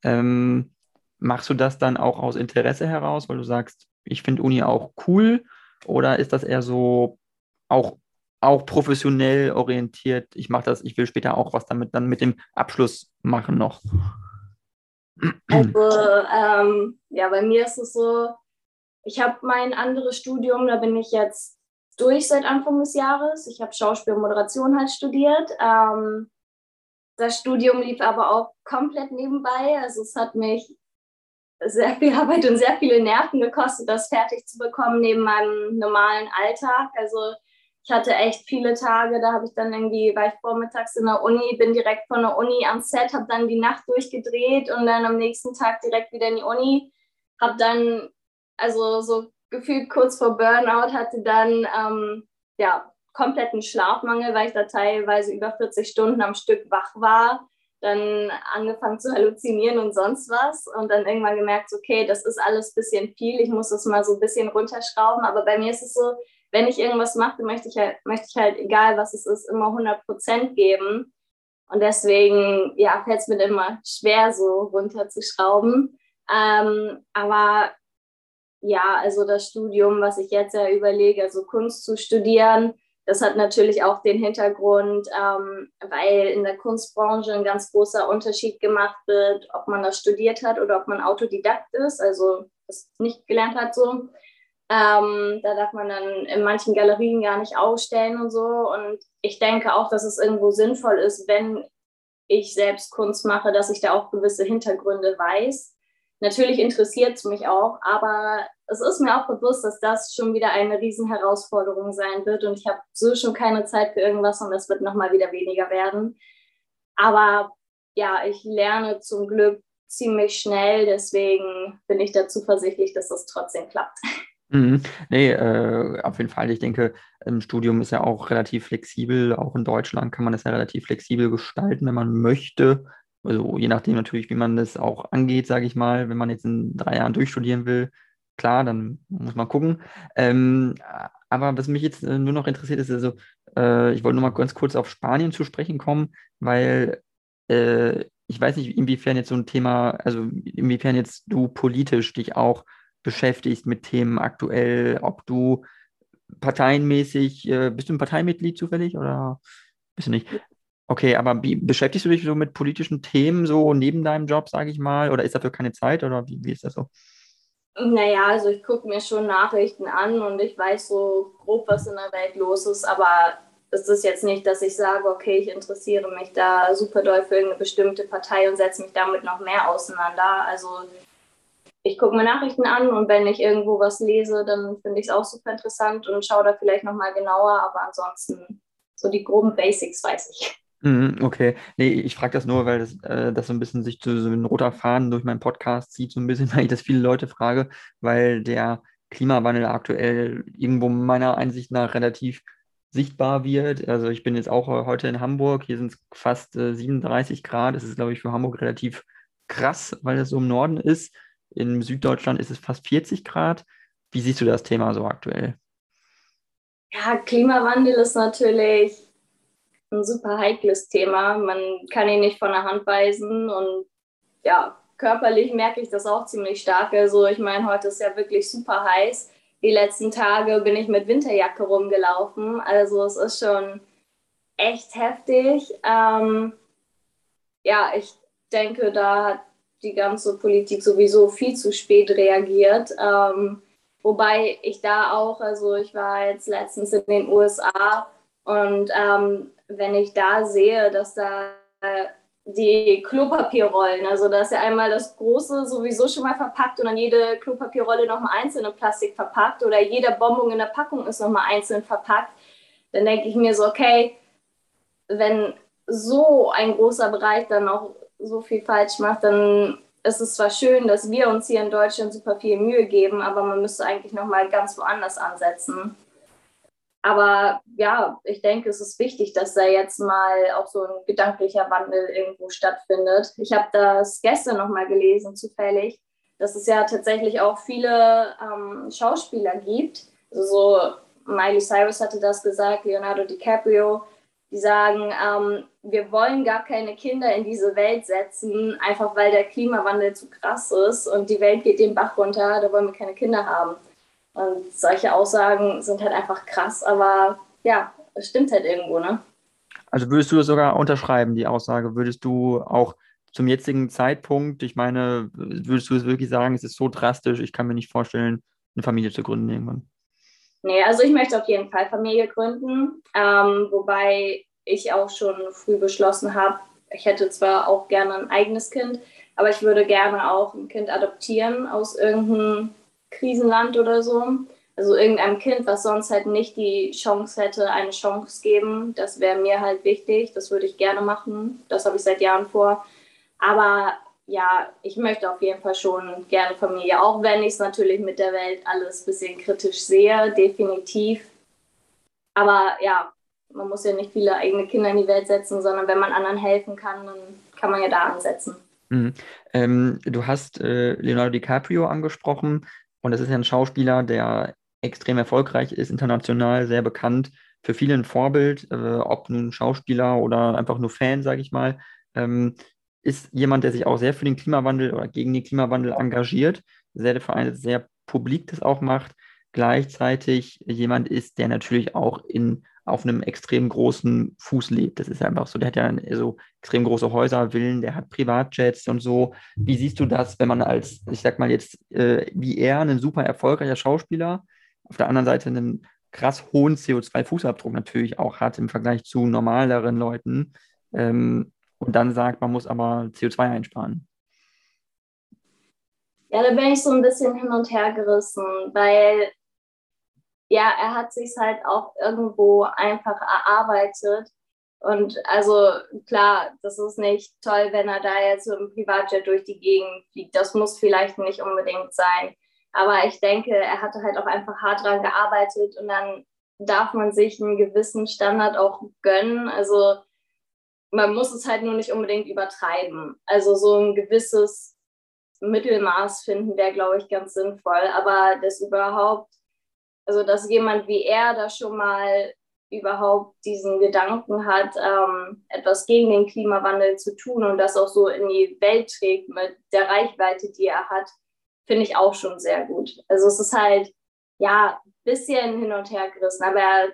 Ähm, machst du das dann auch aus Interesse heraus, weil du sagst, ich finde Uni auch cool? Oder ist das eher so auch auch professionell orientiert. Ich mache das, ich will später auch was damit dann mit dem Abschluss machen noch. Also ähm, ja, bei mir ist es so, ich habe mein anderes Studium, da bin ich jetzt durch seit Anfang des Jahres. Ich habe Schauspiel und Moderation halt studiert. Ähm, das Studium lief aber auch komplett nebenbei. Also es hat mich sehr viel [LAUGHS] Arbeit und sehr viele Nerven gekostet, das fertig zu bekommen neben meinem normalen Alltag. Also ich hatte echt viele Tage, da habe ich dann irgendwie, war ich vormittags in der Uni, bin direkt von der Uni am Set, habe dann die Nacht durchgedreht und dann am nächsten Tag direkt wieder in die Uni. Habe dann, also so gefühlt kurz vor Burnout, hatte dann ähm, ja, kompletten Schlafmangel, weil ich da teilweise über 40 Stunden am Stück wach war. Dann angefangen zu halluzinieren und sonst was und dann irgendwann gemerkt, okay, das ist alles ein bisschen viel, ich muss das mal so ein bisschen runterschrauben. Aber bei mir ist es so, wenn ich irgendwas mache, möchte ich halt, möchte ich halt, egal was es ist, immer 100 Prozent geben. Und deswegen, ja, fällt es mir immer schwer, so runterzuschrauben. Ähm, aber ja, also das Studium, was ich jetzt ja überlege, also Kunst zu studieren, das hat natürlich auch den Hintergrund, ähm, weil in der Kunstbranche ein ganz großer Unterschied gemacht wird, ob man das studiert hat oder ob man Autodidakt ist, also das nicht gelernt hat so. Ähm, da darf man dann in manchen Galerien gar nicht ausstellen und so. Und ich denke auch, dass es irgendwo sinnvoll ist, wenn ich selbst Kunst mache, dass ich da auch gewisse Hintergründe weiß. Natürlich interessiert es mich auch, aber es ist mir auch bewusst, dass das schon wieder eine Riesenherausforderung sein wird und ich habe so schon keine Zeit für irgendwas und es wird nochmal wieder weniger werden. Aber ja, ich lerne zum Glück ziemlich schnell, deswegen bin ich da zuversichtlich, dass das trotzdem klappt. [LAUGHS] Mhm. Nee, äh, auf jeden Fall. Ich denke, im Studium ist ja auch relativ flexibel. Auch in Deutschland kann man das ja relativ flexibel gestalten, wenn man möchte. Also je nachdem natürlich, wie man das auch angeht, sage ich mal. Wenn man jetzt in drei Jahren durchstudieren will, klar, dann muss man gucken. Ähm, aber was mich jetzt äh, nur noch interessiert ist, also äh, ich wollte nur mal ganz kurz auf Spanien zu sprechen kommen, weil äh, ich weiß nicht, inwiefern jetzt so ein Thema, also inwiefern jetzt du politisch dich auch beschäftigst mit Themen aktuell, ob du parteienmäßig, äh, bist du ein Parteimitglied zufällig oder bist du nicht? Okay, aber wie, beschäftigst du dich so mit politischen Themen so neben deinem Job, sage ich mal, oder ist dafür keine Zeit oder wie, wie ist das so? Naja, also ich gucke mir schon Nachrichten an und ich weiß so grob, was in der Welt los ist, aber es ist jetzt nicht, dass ich sage, okay, ich interessiere mich da super doll für irgendeine bestimmte Partei und setze mich damit noch mehr auseinander. Also ich gucke mir Nachrichten an und wenn ich irgendwo was lese, dann finde ich es auch super interessant und schaue da vielleicht nochmal genauer, aber ansonsten so die groben Basics weiß ich. Mhm, okay, nee, ich frage das nur, weil das, äh, das so ein bisschen sich zu, so ein roter Faden durch meinen Podcast zieht, so ein bisschen, [LAUGHS] weil ich das viele Leute frage, weil der Klimawandel aktuell irgendwo meiner Einsicht nach relativ sichtbar wird. Also ich bin jetzt auch heute in Hamburg, hier sind es fast äh, 37 Grad. Das ist, glaube ich, für Hamburg relativ krass, weil es so im Norden ist. In Süddeutschland ist es fast 40 Grad. Wie siehst du das Thema so aktuell? Ja, Klimawandel ist natürlich ein super heikles Thema. Man kann ihn nicht von der Hand weisen und ja, körperlich merke ich das auch ziemlich stark. Also ich meine, heute ist ja wirklich super heiß die letzten Tage bin ich mit Winterjacke rumgelaufen. Also es ist schon echt heftig. Ähm, ja, ich denke, da hat die ganze Politik sowieso viel zu spät reagiert. Ähm, wobei ich da auch, also ich war jetzt letztens in den USA und ähm, wenn ich da sehe, dass da die Klopapierrollen. Also da ist ja einmal das große sowieso schon mal verpackt und dann jede Klopapierrolle nochmal einzeln in Plastik verpackt oder jeder Bonbon in der Packung ist nochmal einzeln verpackt. Dann denke ich mir so, okay, wenn so ein großer Bereich dann auch so viel falsch macht, dann ist es zwar schön, dass wir uns hier in Deutschland super viel Mühe geben, aber man müsste eigentlich nochmal ganz woanders ansetzen. Aber ja, ich denke, es ist wichtig, dass da jetzt mal auch so ein gedanklicher Wandel irgendwo stattfindet. Ich habe das gestern nochmal gelesen, zufällig, dass es ja tatsächlich auch viele ähm, Schauspieler gibt. Also so Miley Cyrus hatte das gesagt, Leonardo DiCaprio, die sagen, ähm, wir wollen gar keine Kinder in diese Welt setzen, einfach weil der Klimawandel zu krass ist und die Welt geht den Bach runter, da wollen wir keine Kinder haben. Und solche Aussagen sind halt einfach krass, aber ja, es stimmt halt irgendwo, ne? Also würdest du das sogar unterschreiben, die Aussage? Würdest du auch zum jetzigen Zeitpunkt, ich meine, würdest du es wirklich sagen, es ist so drastisch, ich kann mir nicht vorstellen, eine Familie zu gründen irgendwann? Nee, also ich möchte auf jeden Fall Familie gründen, ähm, wobei ich auch schon früh beschlossen habe, ich hätte zwar auch gerne ein eigenes Kind, aber ich würde gerne auch ein Kind adoptieren aus irgendeinem Krisenland oder so. Also irgendeinem Kind, was sonst halt nicht die Chance hätte, eine Chance geben. Das wäre mir halt wichtig. Das würde ich gerne machen. Das habe ich seit Jahren vor. Aber ja, ich möchte auf jeden Fall schon gerne Familie, auch wenn ich es natürlich mit der Welt alles ein bisschen kritisch sehe, definitiv. Aber ja, man muss ja nicht viele eigene Kinder in die Welt setzen, sondern wenn man anderen helfen kann, dann kann man ja da ansetzen. Mhm. Ähm, du hast äh, Leonardo DiCaprio angesprochen. Und das ist ja ein Schauspieler, der extrem erfolgreich ist, international sehr bekannt, für viele ein Vorbild, äh, ob nun Schauspieler oder einfach nur Fan, sage ich mal, ähm, ist jemand, der sich auch sehr für den Klimawandel oder gegen den Klimawandel engagiert, sehr für sehr publik das auch macht, gleichzeitig jemand ist, der natürlich auch in auf einem extrem großen Fuß lebt. Das ist einfach so. Der hat ja so extrem große Häuser, Villen, der hat Privatjets und so. Wie siehst du das, wenn man als, ich sag mal jetzt, äh, wie er, ein super erfolgreicher Schauspieler, auf der anderen Seite einen krass hohen CO2-Fußabdruck natürlich auch hat im Vergleich zu normaleren Leuten ähm, und dann sagt, man muss aber CO2 einsparen? Ja, da bin ich so ein bisschen hin und her gerissen, weil ja, er hat sich halt auch irgendwo einfach erarbeitet. Und also klar, das ist nicht toll, wenn er da jetzt so im Privatjet durch die Gegend fliegt. Das muss vielleicht nicht unbedingt sein. Aber ich denke, er hatte halt auch einfach hart dran gearbeitet und dann darf man sich einen gewissen Standard auch gönnen. Also man muss es halt nur nicht unbedingt übertreiben. Also so ein gewisses Mittelmaß finden wäre, glaube ich, ganz sinnvoll. Aber das überhaupt, also dass jemand wie er da schon mal überhaupt diesen Gedanken hat, ähm, etwas gegen den Klimawandel zu tun und das auch so in die Welt trägt mit der Reichweite, die er hat, finde ich auch schon sehr gut. Also es ist halt, ja, ein bisschen hin und her gerissen, aber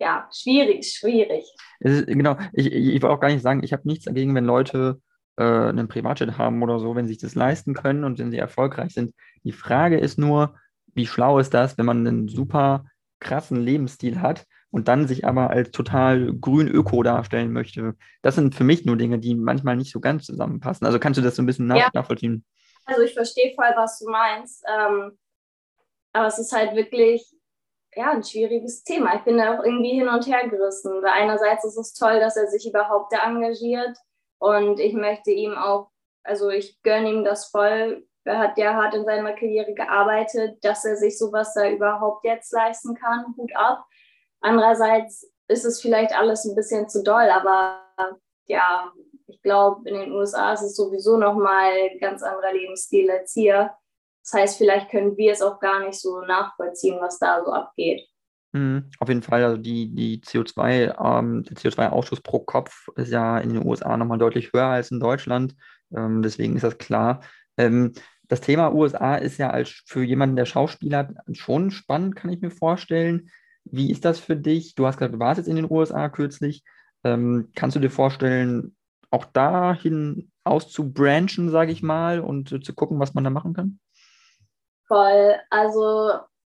ja, schwierig, schwierig. Ist, genau, ich, ich will auch gar nicht sagen, ich habe nichts dagegen, wenn Leute äh, einen Privatjet haben oder so, wenn sie sich das leisten können und wenn sie erfolgreich sind. Die Frage ist nur, wie schlau ist das, wenn man einen super krassen Lebensstil hat und dann sich aber als total grün Öko darstellen möchte. Das sind für mich nur Dinge, die manchmal nicht so ganz zusammenpassen. Also kannst du das so ein bisschen nach ja. nachvollziehen? Also ich verstehe voll, was du meinst. Ähm, aber es ist halt wirklich ja, ein schwieriges Thema. Ich bin da auch irgendwie hin und her gerissen. Weil einerseits ist es toll, dass er sich überhaupt da engagiert und ich möchte ihm auch, also ich gönne ihm das voll. Er hat ja hart in seiner Karriere gearbeitet, dass er sich sowas da überhaupt jetzt leisten kann. Hut ab. Andererseits ist es vielleicht alles ein bisschen zu doll, aber ja, ich glaube, in den USA ist es sowieso nochmal ein ganz anderer Lebensstil als hier. Das heißt, vielleicht können wir es auch gar nicht so nachvollziehen, was da so abgeht. Mhm, auf jeden Fall, also die, die CO2, ähm, der CO2-Ausschuss pro Kopf ist ja in den USA nochmal deutlich höher als in Deutschland. Ähm, deswegen ist das klar. Ähm, das Thema USA ist ja als für jemanden, der Schauspieler schon spannend, kann ich mir vorstellen. Wie ist das für dich? Du hast gesagt, du warst jetzt in den USA kürzlich. Ähm, kannst du dir vorstellen, auch dahin auszubranchen, sage ich mal, und äh, zu gucken, was man da machen kann? Voll. Also,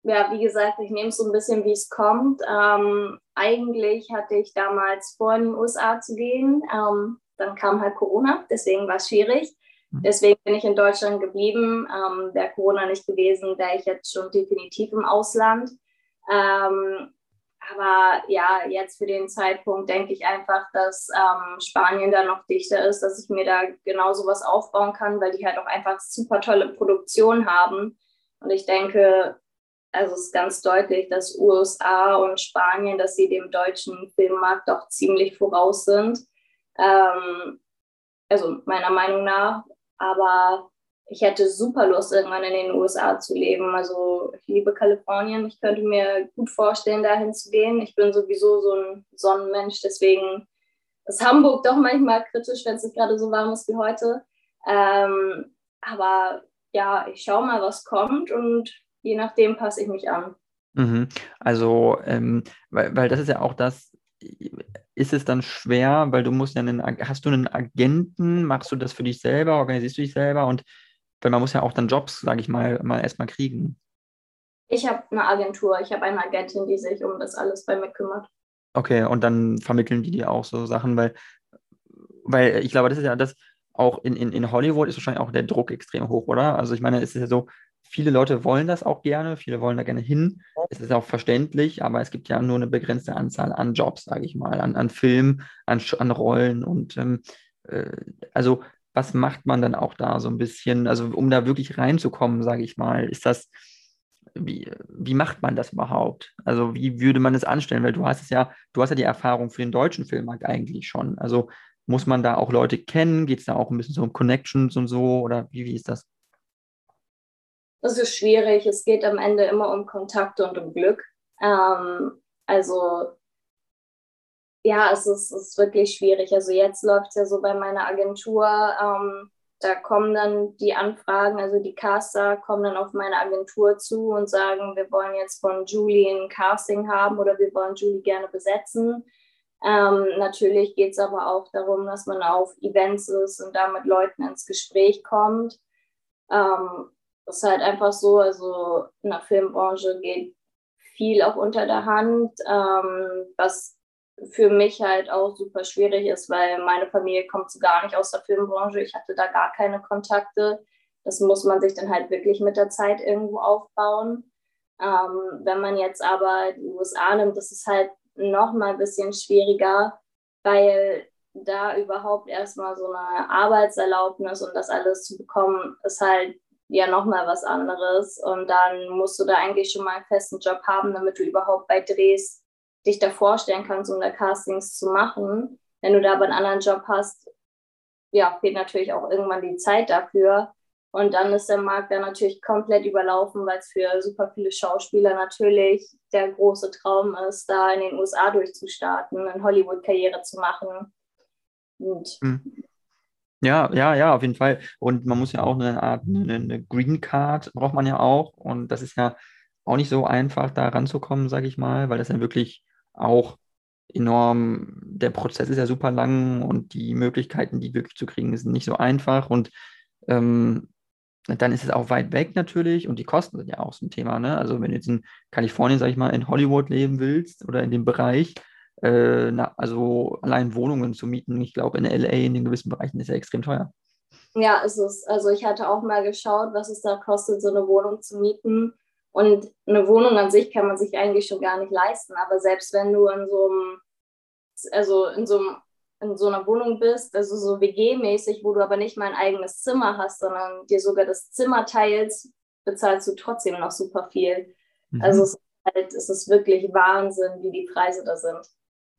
ja, wie gesagt, ich nehme es so ein bisschen, wie es kommt. Ähm, eigentlich hatte ich damals vor, in die USA zu gehen. Ähm, dann kam halt Corona, deswegen war es schwierig. Mhm. Deswegen bin ich in Deutschland geblieben. Ähm, wäre Corona nicht gewesen, wäre ich jetzt schon definitiv im Ausland. Ähm, aber ja, jetzt für den Zeitpunkt denke ich einfach, dass ähm, Spanien da noch dichter ist, dass ich mir da genau sowas aufbauen kann, weil die halt auch einfach super tolle Produktion haben. Und ich denke, also es ist ganz deutlich, dass USA und Spanien, dass sie dem deutschen Filmmarkt doch ziemlich voraus sind. Ähm, also meiner Meinung nach. Aber ich hätte super Lust, irgendwann in den USA zu leben. Also ich liebe Kalifornien. Ich könnte mir gut vorstellen, dahin zu gehen. Ich bin sowieso so ein Sonnenmensch, deswegen ist Hamburg doch manchmal kritisch, wenn es nicht gerade so warm ist wie heute. Ähm, aber ja, ich schaue mal, was kommt und je nachdem passe ich mich an. Mhm. Also, ähm, weil, weil das ist ja auch das, ist es dann schwer, weil du musst ja einen, hast du einen Agenten, machst du das für dich selber, organisierst du dich selber und weil man muss ja auch dann Jobs, sage ich mal, mal erstmal kriegen. Ich habe eine Agentur, ich habe eine Agentin, die sich um das alles bei mir kümmert. Okay, und dann vermitteln die dir auch so Sachen, weil, weil ich glaube, das ist ja das, auch in, in, in Hollywood ist wahrscheinlich auch der Druck extrem hoch, oder? Also ich meine, es ist ja so, viele Leute wollen das auch gerne, viele wollen da gerne hin. Es ist auch verständlich, aber es gibt ja nur eine begrenzte Anzahl an Jobs, sage ich mal, an, an Filmen, an, an Rollen und ähm, äh, also was macht man dann auch da so ein bisschen, also um da wirklich reinzukommen, sage ich mal, ist das, wie, wie macht man das überhaupt? Also wie würde man es anstellen? Weil du hast es ja, du hast ja die Erfahrung für den deutschen Filmmarkt eigentlich schon. Also muss man da auch Leute kennen? Geht es da auch ein bisschen so um Connections und so? Oder wie, wie ist das? Das ist schwierig. Es geht am Ende immer um Kontakte und um Glück. Ähm, also ja, es ist, es ist wirklich schwierig. Also jetzt läuft es ja so bei meiner Agentur. Ähm, da kommen dann die Anfragen, also die Caster kommen dann auf meine Agentur zu und sagen, wir wollen jetzt von Julie ein Casting haben oder wir wollen Julie gerne besetzen. Ähm, natürlich geht es aber auch darum, dass man auf Events ist und da mit Leuten ins Gespräch kommt. Ähm, das ist halt einfach so, also in der Filmbranche geht viel auch unter der Hand, ähm, was für mich halt auch super schwierig ist, weil meine Familie kommt so gar nicht aus der Filmbranche. Ich hatte da gar keine Kontakte. Das muss man sich dann halt wirklich mit der Zeit irgendwo aufbauen. Ähm, wenn man jetzt aber die USA nimmt, das ist halt noch mal ein bisschen schwieriger, weil da überhaupt erstmal so eine Arbeitserlaubnis und das alles zu bekommen, ist halt ja nochmal was anderes. Und dann musst du da eigentlich schon mal einen festen Job haben, damit du überhaupt bei Drehs dich da vorstellen kannst, um da Castings zu machen. Wenn du da aber einen anderen Job hast, ja, fehlt natürlich auch irgendwann die Zeit dafür. Und dann ist der Markt dann natürlich komplett überlaufen, weil es für super viele Schauspieler natürlich der große Traum ist, da in den USA durchzustarten, eine Hollywood-Karriere zu machen. Und hm. Ja, ja, ja, auf jeden Fall. Und man muss ja auch eine Art, eine, eine Green Card braucht man ja auch. Und das ist ja auch nicht so einfach, da ranzukommen, sage ich mal, weil das ja wirklich auch enorm, der Prozess ist ja super lang und die Möglichkeiten, die wirklich zu kriegen, sind nicht so einfach. Und ähm, dann ist es auch weit weg natürlich und die Kosten sind ja auch so ein Thema. Ne? Also wenn du jetzt in Kalifornien, sag ich mal, in Hollywood leben willst oder in dem Bereich, äh, na, also allein Wohnungen zu mieten, ich glaube in LA in den gewissen Bereichen ist ja extrem teuer. Ja, ist es. Also ich hatte auch mal geschaut, was es da kostet, so eine Wohnung zu mieten. Und eine Wohnung an sich kann man sich eigentlich schon gar nicht leisten. Aber selbst wenn du in so einem, also in so einem in so einer Wohnung bist, also so WG-mäßig, wo du aber nicht mal ein eigenes Zimmer hast, sondern dir sogar das Zimmer teilst, bezahlst du trotzdem noch super viel. Mhm. Also es ist, halt, es ist wirklich Wahnsinn, wie die Preise da sind.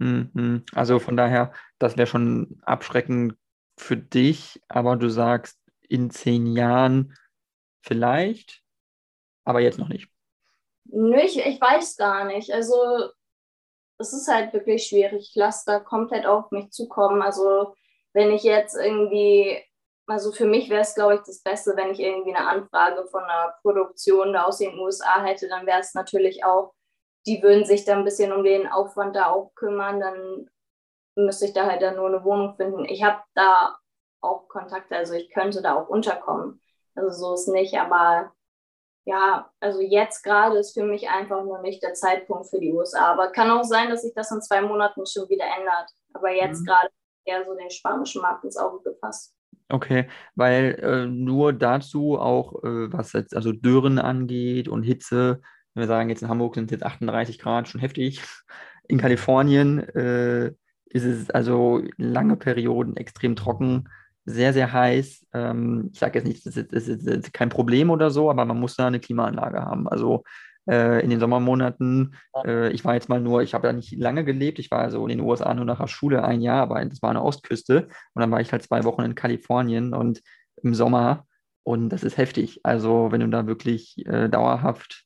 Mhm. Also von daher, das wäre schon abschreckend für dich, aber du sagst in zehn Jahren vielleicht, aber jetzt noch nicht. Nö, ich, ich weiß gar nicht. Also es ist halt wirklich schwierig. Ich lasse da komplett auf mich zukommen. Also wenn ich jetzt irgendwie, also für mich wäre es, glaube ich, das Beste, wenn ich irgendwie eine Anfrage von einer Produktion da aus den USA hätte, dann wäre es natürlich auch die würden sich dann ein bisschen um den Aufwand da auch kümmern, dann müsste ich da halt dann nur eine Wohnung finden. Ich habe da auch Kontakte, also ich könnte da auch unterkommen. Also so ist nicht, aber ja, also jetzt gerade ist für mich einfach nur nicht der Zeitpunkt für die USA. Aber kann auch sein, dass sich das in zwei Monaten schon wieder ändert. Aber jetzt mhm. gerade eher so den spanischen Markt ins Auge gefasst. Okay, weil äh, nur dazu auch, äh, was jetzt also Dürren angeht und Hitze, wenn wir sagen, jetzt in Hamburg sind es jetzt 38 Grad, schon heftig. In Kalifornien äh, ist es also lange Perioden extrem trocken, sehr, sehr heiß. Ähm, ich sage jetzt nicht, das ist, das ist, kein Problem oder so, aber man muss da eine Klimaanlage haben. Also äh, in den Sommermonaten, äh, ich war jetzt mal nur, ich habe ja nicht lange gelebt, ich war also in den USA nur nach der Schule ein Jahr, aber das war eine Ostküste und dann war ich halt zwei Wochen in Kalifornien und im Sommer und das ist heftig. Also wenn du da wirklich äh, dauerhaft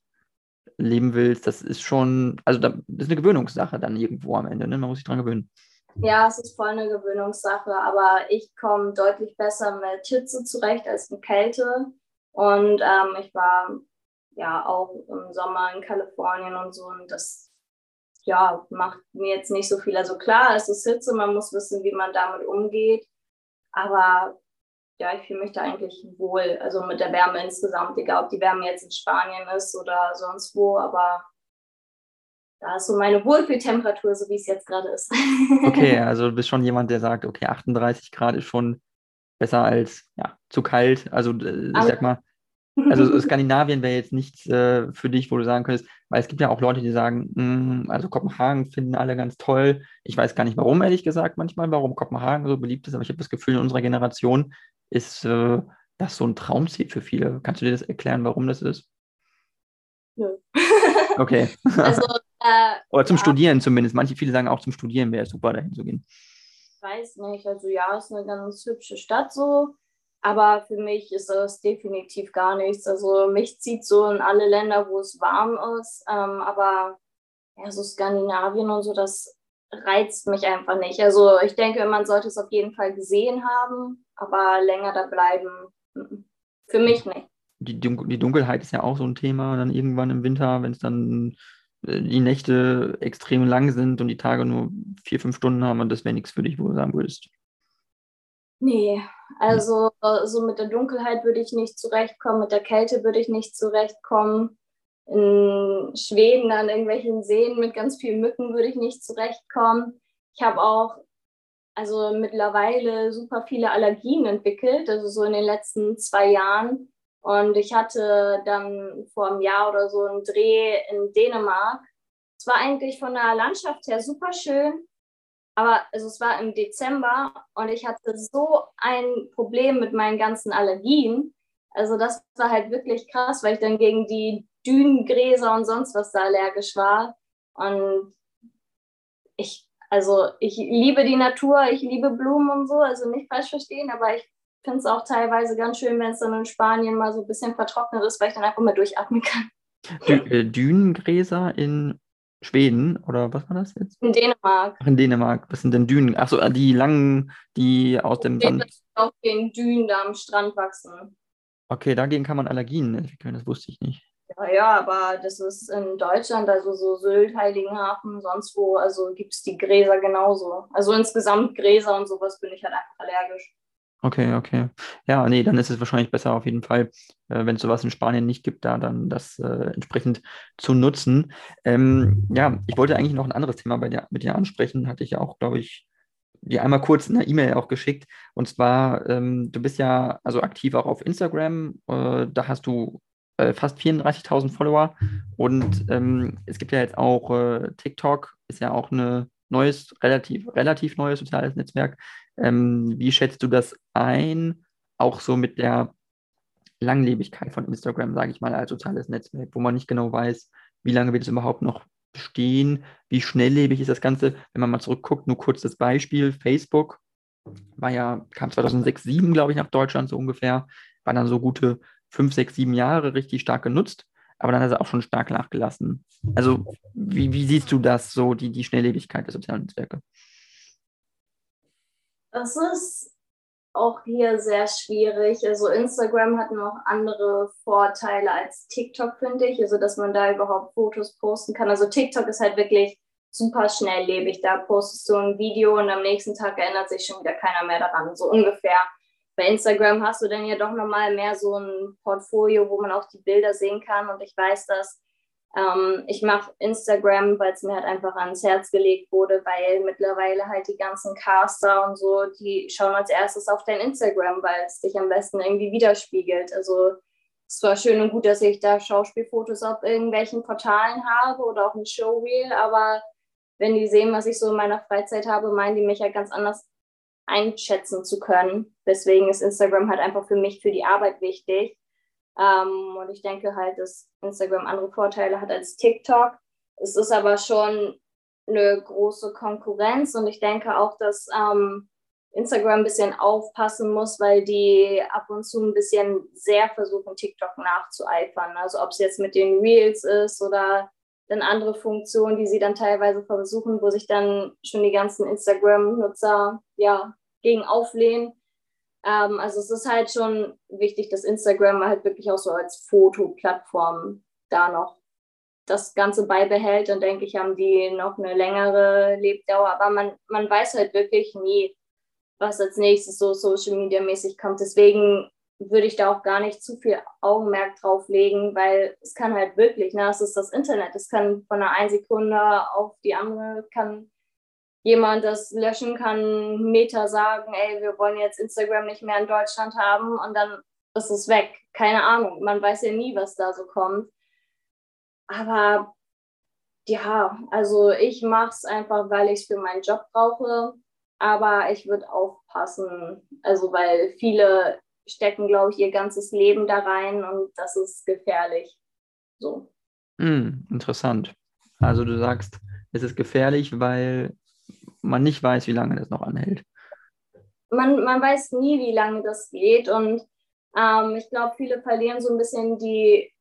leben willst, das ist schon, also das ist eine Gewöhnungssache dann irgendwo am Ende, ne? Man muss sich dran gewöhnen. Ja, es ist voll eine Gewöhnungssache, aber ich komme deutlich besser mit Hitze zurecht als mit Kälte. Und ähm, ich war ja auch im Sommer in Kalifornien und so und das ja, macht mir jetzt nicht so viel. Also klar, es ist Hitze, man muss wissen, wie man damit umgeht. Aber ja, ich fühle mich da eigentlich wohl, also mit der Wärme insgesamt, egal ob die Wärme jetzt in Spanien ist oder sonst wo, aber da ist so meine Wohlfühltemperatur, so wie es jetzt gerade ist. [LAUGHS] okay, also du bist schon jemand, der sagt, okay, 38 Grad ist schon besser als ja, zu kalt. Also äh, ich sag mal, [LAUGHS] also Skandinavien wäre jetzt nichts äh, für dich, wo du sagen könntest, weil es gibt ja auch Leute, die sagen, mh, hm, also Kopenhagen finden alle ganz toll. Ich weiß gar nicht warum, ehrlich gesagt, manchmal, warum Kopenhagen so beliebt ist, aber ich habe das Gefühl, in unserer Generation ist äh, das so ein Traumziel für viele. Kannst du dir das erklären, warum das ist? Nö. Okay. [LAUGHS] Also, äh, Oder zum ja. Studieren zumindest. Manche, viele sagen auch zum Studieren wäre es super, dahin zu gehen. Ich weiß nicht. Also ja, es ist eine ganz hübsche Stadt so. Aber für mich ist das definitiv gar nichts. Also mich zieht so in alle Länder, wo es warm ist. Ähm, aber ja, so Skandinavien und so, das reizt mich einfach nicht. Also ich denke, man sollte es auf jeden Fall gesehen haben, aber länger da bleiben, für mich nicht. Die, die Dunkelheit ist ja auch so ein Thema, dann irgendwann im Winter, wenn es dann äh, die Nächte extrem lang sind und die Tage nur vier, fünf Stunden haben und das wäre nichts für dich, wo du sagen würdest. Nee, also so mit der Dunkelheit würde ich nicht zurechtkommen, mit der Kälte würde ich nicht zurechtkommen. In Schweden an irgendwelchen Seen mit ganz vielen Mücken würde ich nicht zurechtkommen. Ich habe auch also mittlerweile super viele Allergien entwickelt, also so in den letzten zwei Jahren. Und ich hatte dann vor einem Jahr oder so einen Dreh in Dänemark. Es war eigentlich von der Landschaft her super schön, aber also es war im Dezember und ich hatte so ein Problem mit meinen ganzen Allergien. Also das war halt wirklich krass, weil ich dann gegen die Dünengräser und sonst was da allergisch war. Und ich, also ich liebe die Natur, ich liebe Blumen und so, also nicht falsch verstehen, aber ich finde es auch teilweise ganz schön, wenn es dann in Spanien mal so ein bisschen vertrocknet ist, weil ich dann einfach mal durchatmen kann. Dü äh, Dünengräser in Schweden oder was war das jetzt? In Dänemark. Ach, in Dänemark. Was sind denn Dünen? Achso, die langen, die aus dem Sand. Auf den Dünen da am Strand wachsen. Okay, dagegen kann man Allergien entwickeln, das wusste ich nicht. Ja, ja, aber das ist in Deutschland, also so Sylt, Heiligenhafen, sonst wo, also gibt es die Gräser genauso. Also insgesamt Gräser und sowas bin ich halt einfach allergisch. Okay, okay. Ja, nee, dann ist es wahrscheinlich besser auf jeden Fall, äh, wenn es sowas in Spanien nicht gibt, da dann das äh, entsprechend zu nutzen. Ähm, ja, ich wollte eigentlich noch ein anderes Thema bei dir, mit dir ansprechen, hatte ich ja auch, glaube ich, dir einmal kurz eine E-Mail auch geschickt. Und zwar, ähm, du bist ja also aktiv auch auf Instagram, äh, da hast du äh, fast 34.000 Follower und ähm, es gibt ja jetzt auch äh, TikTok, ist ja auch ein neues, relativ, relativ neues soziales Netzwerk. Ähm, wie schätzt du das ein? Auch so mit der Langlebigkeit von Instagram, sage ich mal, als soziales Netzwerk, wo man nicht genau weiß, wie lange wird es überhaupt noch bestehen, wie schnelllebig ist das Ganze. Wenn man mal zurückguckt, nur kurz das Beispiel, Facebook war ja, kam 2006, 2007, glaube ich, nach Deutschland so ungefähr, war dann so gute fünf, sechs, sieben Jahre richtig stark genutzt, aber dann hat er auch schon stark nachgelassen. Also wie, wie siehst du das, so die, die Schnelllebigkeit der sozialen Netzwerke? Das ist auch hier sehr schwierig. Also Instagram hat noch andere Vorteile als TikTok, finde ich. Also dass man da überhaupt Fotos posten kann. Also TikTok ist halt wirklich super schnelllebig. Da postest du ein Video und am nächsten Tag erinnert sich schon wieder keiner mehr daran. So ungefähr. Bei Instagram hast du dann ja doch nochmal mehr so ein Portfolio, wo man auch die Bilder sehen kann. Und ich weiß, dass ähm, ich mache Instagram, weil es mir halt einfach ans Herz gelegt wurde, weil mittlerweile halt die ganzen Caster und so, die schauen als erstes auf dein Instagram, weil es dich am besten irgendwie widerspiegelt. Also es war schön und gut, dass ich da Schauspielfotos auf irgendwelchen Portalen habe oder auch ein Showreel, aber wenn die sehen, was ich so in meiner Freizeit habe, meinen die mich ja halt ganz anders einschätzen zu können. Deswegen ist Instagram halt einfach für mich, für die Arbeit wichtig. Ähm, und ich denke halt, dass Instagram andere Vorteile hat als TikTok. Es ist aber schon eine große Konkurrenz und ich denke auch, dass ähm, Instagram ein bisschen aufpassen muss, weil die ab und zu ein bisschen sehr versuchen, TikTok nachzueifern. Also ob es jetzt mit den Reels ist oder dann andere Funktionen, die sie dann teilweise versuchen, wo sich dann schon die ganzen Instagram-Nutzer ja gegen auflehnen. Ähm, also es ist halt schon wichtig, dass Instagram halt wirklich auch so als Fotoplattform da noch das Ganze beibehält. Dann denke ich, haben die noch eine längere Lebdauer. Aber man, man weiß halt wirklich nie, was als nächstes so Social Media mäßig kommt. Deswegen würde ich da auch gar nicht zu viel Augenmerk drauf legen, weil es kann halt wirklich, ne, es ist das Internet, es kann von einer einen Sekunde auf die andere, kann jemand das löschen kann, Meta sagen, ey, wir wollen jetzt Instagram nicht mehr in Deutschland haben und dann ist es weg. Keine Ahnung, man weiß ja nie, was da so kommt. Aber ja, also ich mache es einfach, weil ich es für meinen Job brauche. Aber ich würde aufpassen, also weil viele stecken, glaube ich, ihr ganzes Leben da rein und das ist gefährlich. So. Mm, interessant. Also du sagst, es ist gefährlich, weil man nicht weiß, wie lange das noch anhält. Man, man weiß nie, wie lange das geht. Und ähm, ich glaube, viele verlieren so ein bisschen die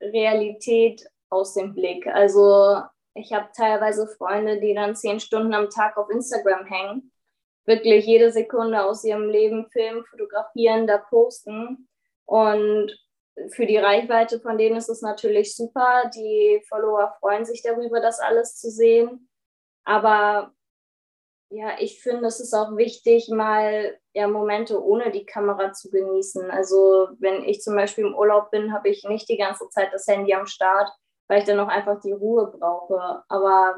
Realität aus dem Blick. Also ich habe teilweise Freunde, die dann zehn Stunden am Tag auf Instagram hängen, wirklich jede Sekunde aus ihrem Leben filmen, fotografieren, da posten. Und für die Reichweite von denen ist es natürlich super. Die Follower freuen sich darüber, das alles zu sehen. Aber ja, ich finde, es ist auch wichtig, mal ja, Momente ohne die Kamera zu genießen. Also wenn ich zum Beispiel im Urlaub bin, habe ich nicht die ganze Zeit das Handy am Start, weil ich dann auch einfach die Ruhe brauche. Aber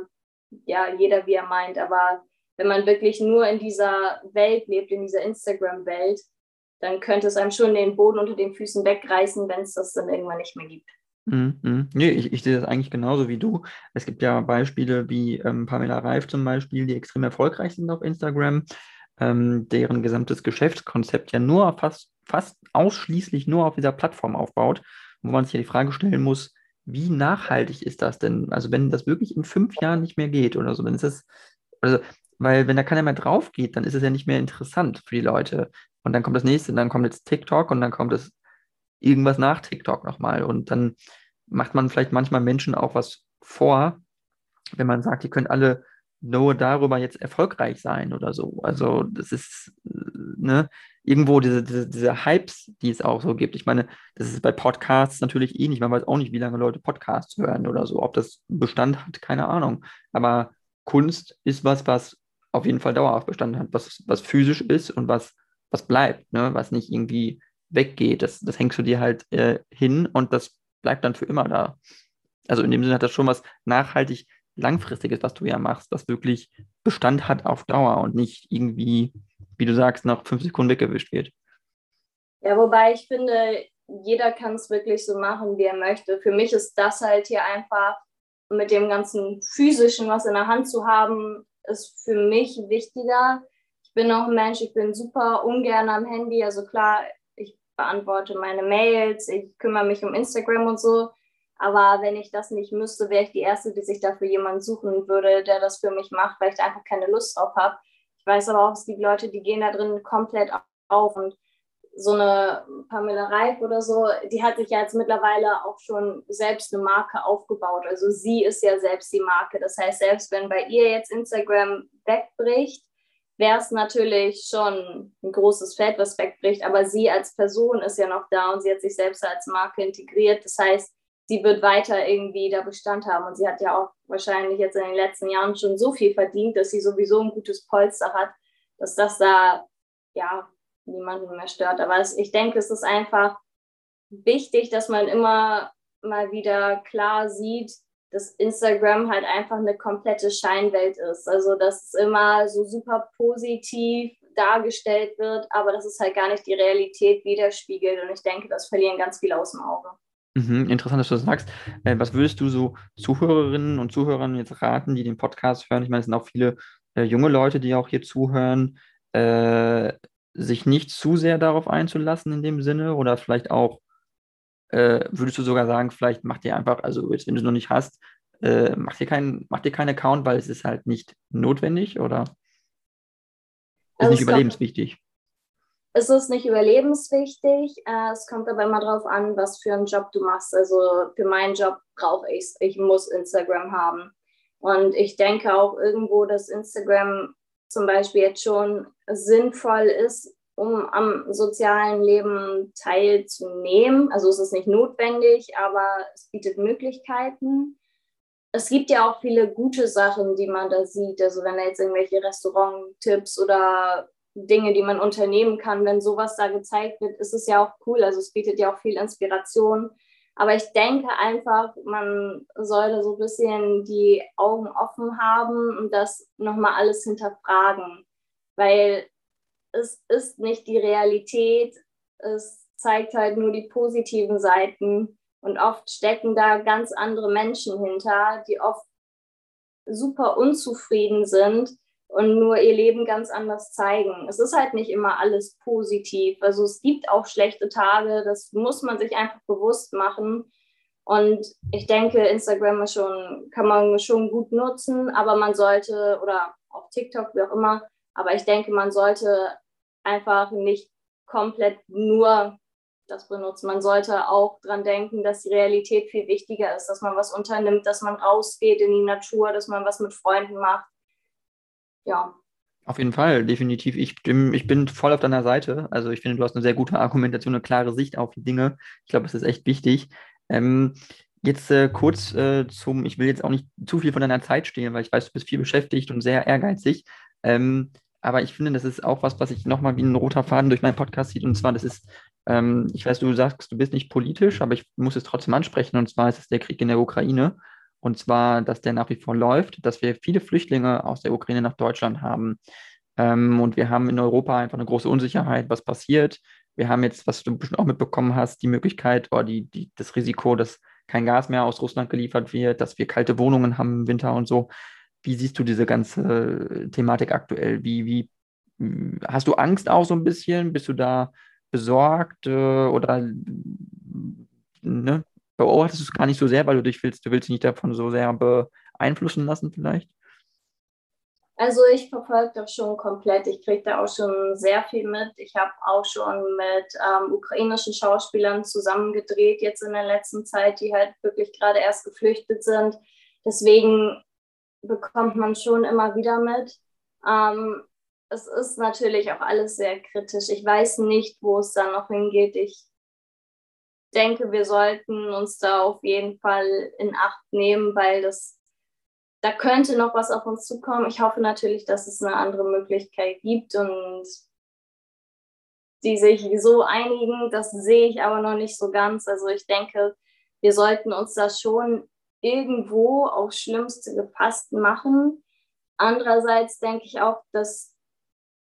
ja, jeder wie er meint. Aber wenn man wirklich nur in dieser Welt lebt, in dieser Instagram-Welt, dann könnte es einem schon den Boden unter den Füßen wegreißen, wenn es das dann irgendwann nicht mehr gibt. Mhm. mhm. Nee, ich, ich sehe das eigentlich genauso wie du. Es gibt ja Beispiele wie ähm, Pamela Reif zum Beispiel, die extrem erfolgreich sind auf Instagram, ähm, deren gesamtes Geschäftskonzept ja nur fast, fast ausschließlich nur auf dieser Plattform aufbaut, wo man sich ja die Frage stellen muss, wie nachhaltig ist das denn? Also wenn das wirklich in fünf Jahren nicht mehr geht oder so, ist es, also, weil wenn da keiner mehr drauf geht, dann ist es ja nicht mehr interessant für die Leute. Und dann kommt das nächste, dann kommt jetzt TikTok und dann kommt es irgendwas nach TikTok nochmal. Und dann macht man vielleicht manchmal Menschen auch was vor, wenn man sagt, die können alle nur darüber jetzt erfolgreich sein oder so. Also das ist ne, irgendwo diese, diese, diese Hypes, die es auch so gibt. Ich meine, das ist bei Podcasts natürlich ähnlich. Man weiß auch nicht, wie lange Leute Podcasts hören oder so. Ob das Bestand hat, keine Ahnung. Aber Kunst ist was, was auf jeden Fall dauerhaft Bestand hat, was, was physisch ist und was, was bleibt, ne? was nicht irgendwie weggeht. Das, das hängst du dir halt äh, hin und das bleibt dann für immer da. Also in dem Sinne hat das schon was nachhaltig Langfristiges, was du ja machst, was wirklich Bestand hat auf Dauer und nicht irgendwie, wie du sagst, nach fünf Sekunden weggewischt wird. Ja, wobei ich finde, jeder kann es wirklich so machen, wie er möchte. Für mich ist das halt hier einfach mit dem ganzen physischen, was in der Hand zu haben, ist für mich wichtiger. Ich bin auch ein Mensch, ich bin super ungern am Handy. Also klar, beantworte meine Mails, ich kümmere mich um Instagram und so. Aber wenn ich das nicht müsste, wäre ich die Erste, die sich dafür jemanden suchen würde, der das für mich macht, weil ich da einfach keine Lust drauf habe. Ich weiß aber auch, es gibt Leute, die gehen da drin komplett auf und so eine Pamela Reif oder so, die hat sich ja jetzt mittlerweile auch schon selbst eine Marke aufgebaut. Also sie ist ja selbst die Marke. Das heißt, selbst wenn bei ihr jetzt Instagram wegbricht, wäre es natürlich schon ein großes Feld, was wegbricht. Aber sie als Person ist ja noch da und sie hat sich selbst als Marke integriert. Das heißt, sie wird weiter irgendwie da Bestand haben. Und sie hat ja auch wahrscheinlich jetzt in den letzten Jahren schon so viel verdient, dass sie sowieso ein gutes Polster hat, dass das da ja niemanden mehr stört. Aber ich denke, es ist einfach wichtig, dass man immer mal wieder klar sieht, dass Instagram halt einfach eine komplette Scheinwelt ist. Also, dass es immer so super positiv dargestellt wird, aber dass es halt gar nicht die Realität widerspiegelt. Und ich denke, das verlieren ganz viele aus dem Auge. Mhm, interessant, dass du das sagst. Äh, was würdest du so Zuhörerinnen und Zuhörern jetzt raten, die den Podcast hören? Ich meine, es sind auch viele äh, junge Leute, die auch hier zuhören, äh, sich nicht zu sehr darauf einzulassen in dem Sinne oder vielleicht auch, äh, würdest du sogar sagen, vielleicht mach dir einfach, also jetzt, wenn du es noch nicht hast, äh, mach, dir kein, mach dir keinen Account, weil es ist halt nicht notwendig oder ist also nicht überlebenswichtig? es ist nicht überlebenswichtig. Äh, es kommt aber immer darauf an, was für einen Job du machst. Also für meinen Job brauche ich es. Ich muss Instagram haben. Und ich denke auch irgendwo, dass Instagram zum Beispiel jetzt schon sinnvoll ist, um am sozialen Leben teilzunehmen. Also es ist nicht notwendig, aber es bietet Möglichkeiten. Es gibt ja auch viele gute Sachen, die man da sieht. Also wenn da jetzt irgendwelche Restaurant-Tipps oder Dinge, die man unternehmen kann. Wenn sowas da gezeigt wird, ist es ja auch cool. Also es bietet ja auch viel Inspiration. Aber ich denke einfach, man sollte so ein bisschen die Augen offen haben und das nochmal alles hinterfragen, weil es ist nicht die Realität. Es zeigt halt nur die positiven Seiten und oft stecken da ganz andere Menschen hinter, die oft super unzufrieden sind und nur ihr Leben ganz anders zeigen. Es ist halt nicht immer alles positiv. Also es gibt auch schlechte Tage, das muss man sich einfach bewusst machen. Und ich denke, Instagram ist schon, kann man schon gut nutzen, aber man sollte, oder auch TikTok, wie auch immer, aber ich denke, man sollte einfach nicht komplett nur das benutzen. Man sollte auch daran denken, dass die Realität viel wichtiger ist, dass man was unternimmt, dass man rausgeht in die Natur, dass man was mit Freunden macht ja. Auf jeden Fall, definitiv. Ich bin, ich bin voll auf deiner Seite. Also ich finde, du hast eine sehr gute Argumentation, eine klare Sicht auf die Dinge. Ich glaube, es ist echt wichtig. Ähm, jetzt äh, kurz äh, zum, ich will jetzt auch nicht zu viel von deiner Zeit stehlen, weil ich weiß, du bist viel beschäftigt und sehr ehrgeizig. Ähm, aber ich finde, das ist auch was, was ich nochmal wie ein roter Faden durch meinen Podcast sieht. Und zwar, das ist, ähm, ich weiß, du sagst, du bist nicht politisch, aber ich muss es trotzdem ansprechen. Und zwar ist es der Krieg in der Ukraine. Und zwar, dass der nach wie vor läuft, dass wir viele Flüchtlinge aus der Ukraine nach Deutschland haben. Ähm, und wir haben in Europa einfach eine große Unsicherheit, was passiert. Wir haben jetzt, was du bestimmt auch mitbekommen hast, die Möglichkeit oder die, die, das Risiko, dass kein Gas mehr aus Russland geliefert wird, dass wir kalte Wohnungen haben im Winter und so. Wie siehst du diese ganze Thematik aktuell? Wie, wie hast du Angst auch so ein bisschen? Bist du da besorgt äh, oder ne? beobachtest du es gar nicht so sehr, weil du dich willst, du willst dich nicht davon so sehr beeinflussen lassen vielleicht? Also ich verfolge das schon komplett. Ich kriege da auch schon sehr viel mit. Ich habe auch schon mit ähm, ukrainischen Schauspielern zusammengedreht jetzt in der letzten Zeit, die halt wirklich gerade erst geflüchtet sind. Deswegen bekommt man schon immer wieder mit. Ähm, es ist natürlich auch alles sehr kritisch. Ich weiß nicht, wo es dann noch hingeht. Ich denke, wir sollten uns da auf jeden Fall in Acht nehmen, weil das da könnte noch was auf uns zukommen. Ich hoffe natürlich, dass es eine andere Möglichkeit gibt und die sich so einigen. Das sehe ich aber noch nicht so ganz. Also ich denke, wir sollten uns das schon irgendwo aufs Schlimmste gepasst machen. Andererseits denke ich auch, dass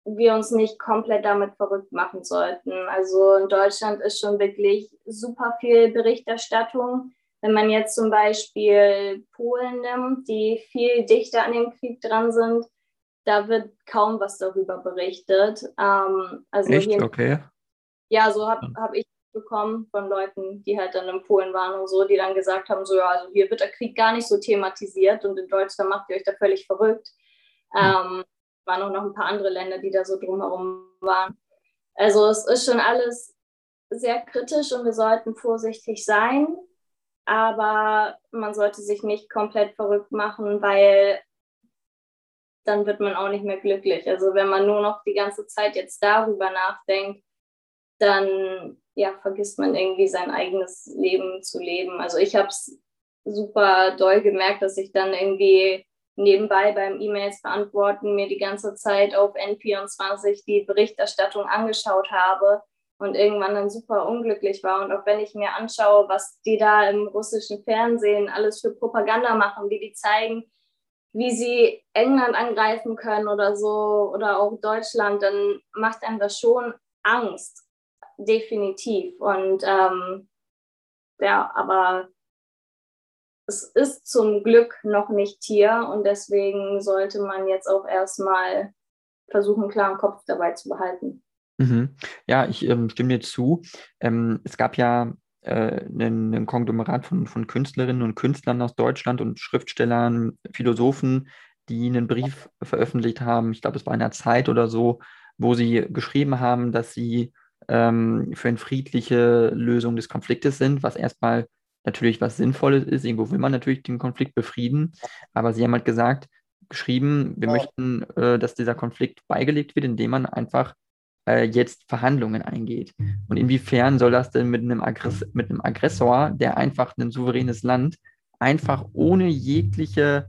wir uns nicht komplett damit verrückt machen sollten. Also in Deutschland ist schon wirklich super viel Berichterstattung. Wenn man jetzt zum Beispiel Polen nimmt, die viel dichter an dem Krieg dran sind, da wird kaum was darüber berichtet. Ähm, also Echt? Okay. Ja, so habe hab ich bekommen von Leuten, die halt dann in Polen waren und so, die dann gesagt haben, so ja, also hier wird der Krieg gar nicht so thematisiert und in Deutschland macht ihr euch da völlig verrückt. Ähm, waren auch noch ein paar andere Länder, die da so drumherum waren. Also es ist schon alles sehr kritisch und wir sollten vorsichtig sein aber man sollte sich nicht komplett verrückt machen, weil dann wird man auch nicht mehr glücklich. Also wenn man nur noch die ganze Zeit jetzt darüber nachdenkt, dann ja, vergisst man irgendwie sein eigenes Leben zu leben. Also ich habe es super doll gemerkt, dass ich dann irgendwie nebenbei beim E-Mails beantworten mir die ganze Zeit auf N24 die Berichterstattung angeschaut habe und irgendwann dann super unglücklich war. Und auch wenn ich mir anschaue, was die da im russischen Fernsehen alles für Propaganda machen, wie die zeigen, wie sie England angreifen können oder so oder auch Deutschland, dann macht einem das schon Angst, definitiv. Und ähm, ja, aber es ist zum Glück noch nicht hier und deswegen sollte man jetzt auch erstmal versuchen, einen klaren Kopf dabei zu behalten. Mhm. Ja, ich ähm, stimme dir zu. Ähm, es gab ja äh, ein, Konglomerat von, von Künstlerinnen und Künstlern aus Deutschland und Schriftstellern, Philosophen, die einen Brief veröffentlicht haben, ich glaube, es war in der Zeit oder so, wo sie geschrieben haben, dass sie ähm, für eine friedliche Lösung des Konfliktes sind, was erstmal natürlich was Sinnvolles ist. Irgendwo will man natürlich den Konflikt befrieden, aber sie haben halt gesagt, geschrieben, wir ja. möchten, äh, dass dieser Konflikt beigelegt wird, indem man einfach äh, jetzt Verhandlungen eingeht. Und inwiefern soll das denn mit einem, Aggress mit einem Aggressor, der einfach ein souveränes Land einfach ohne jegliche,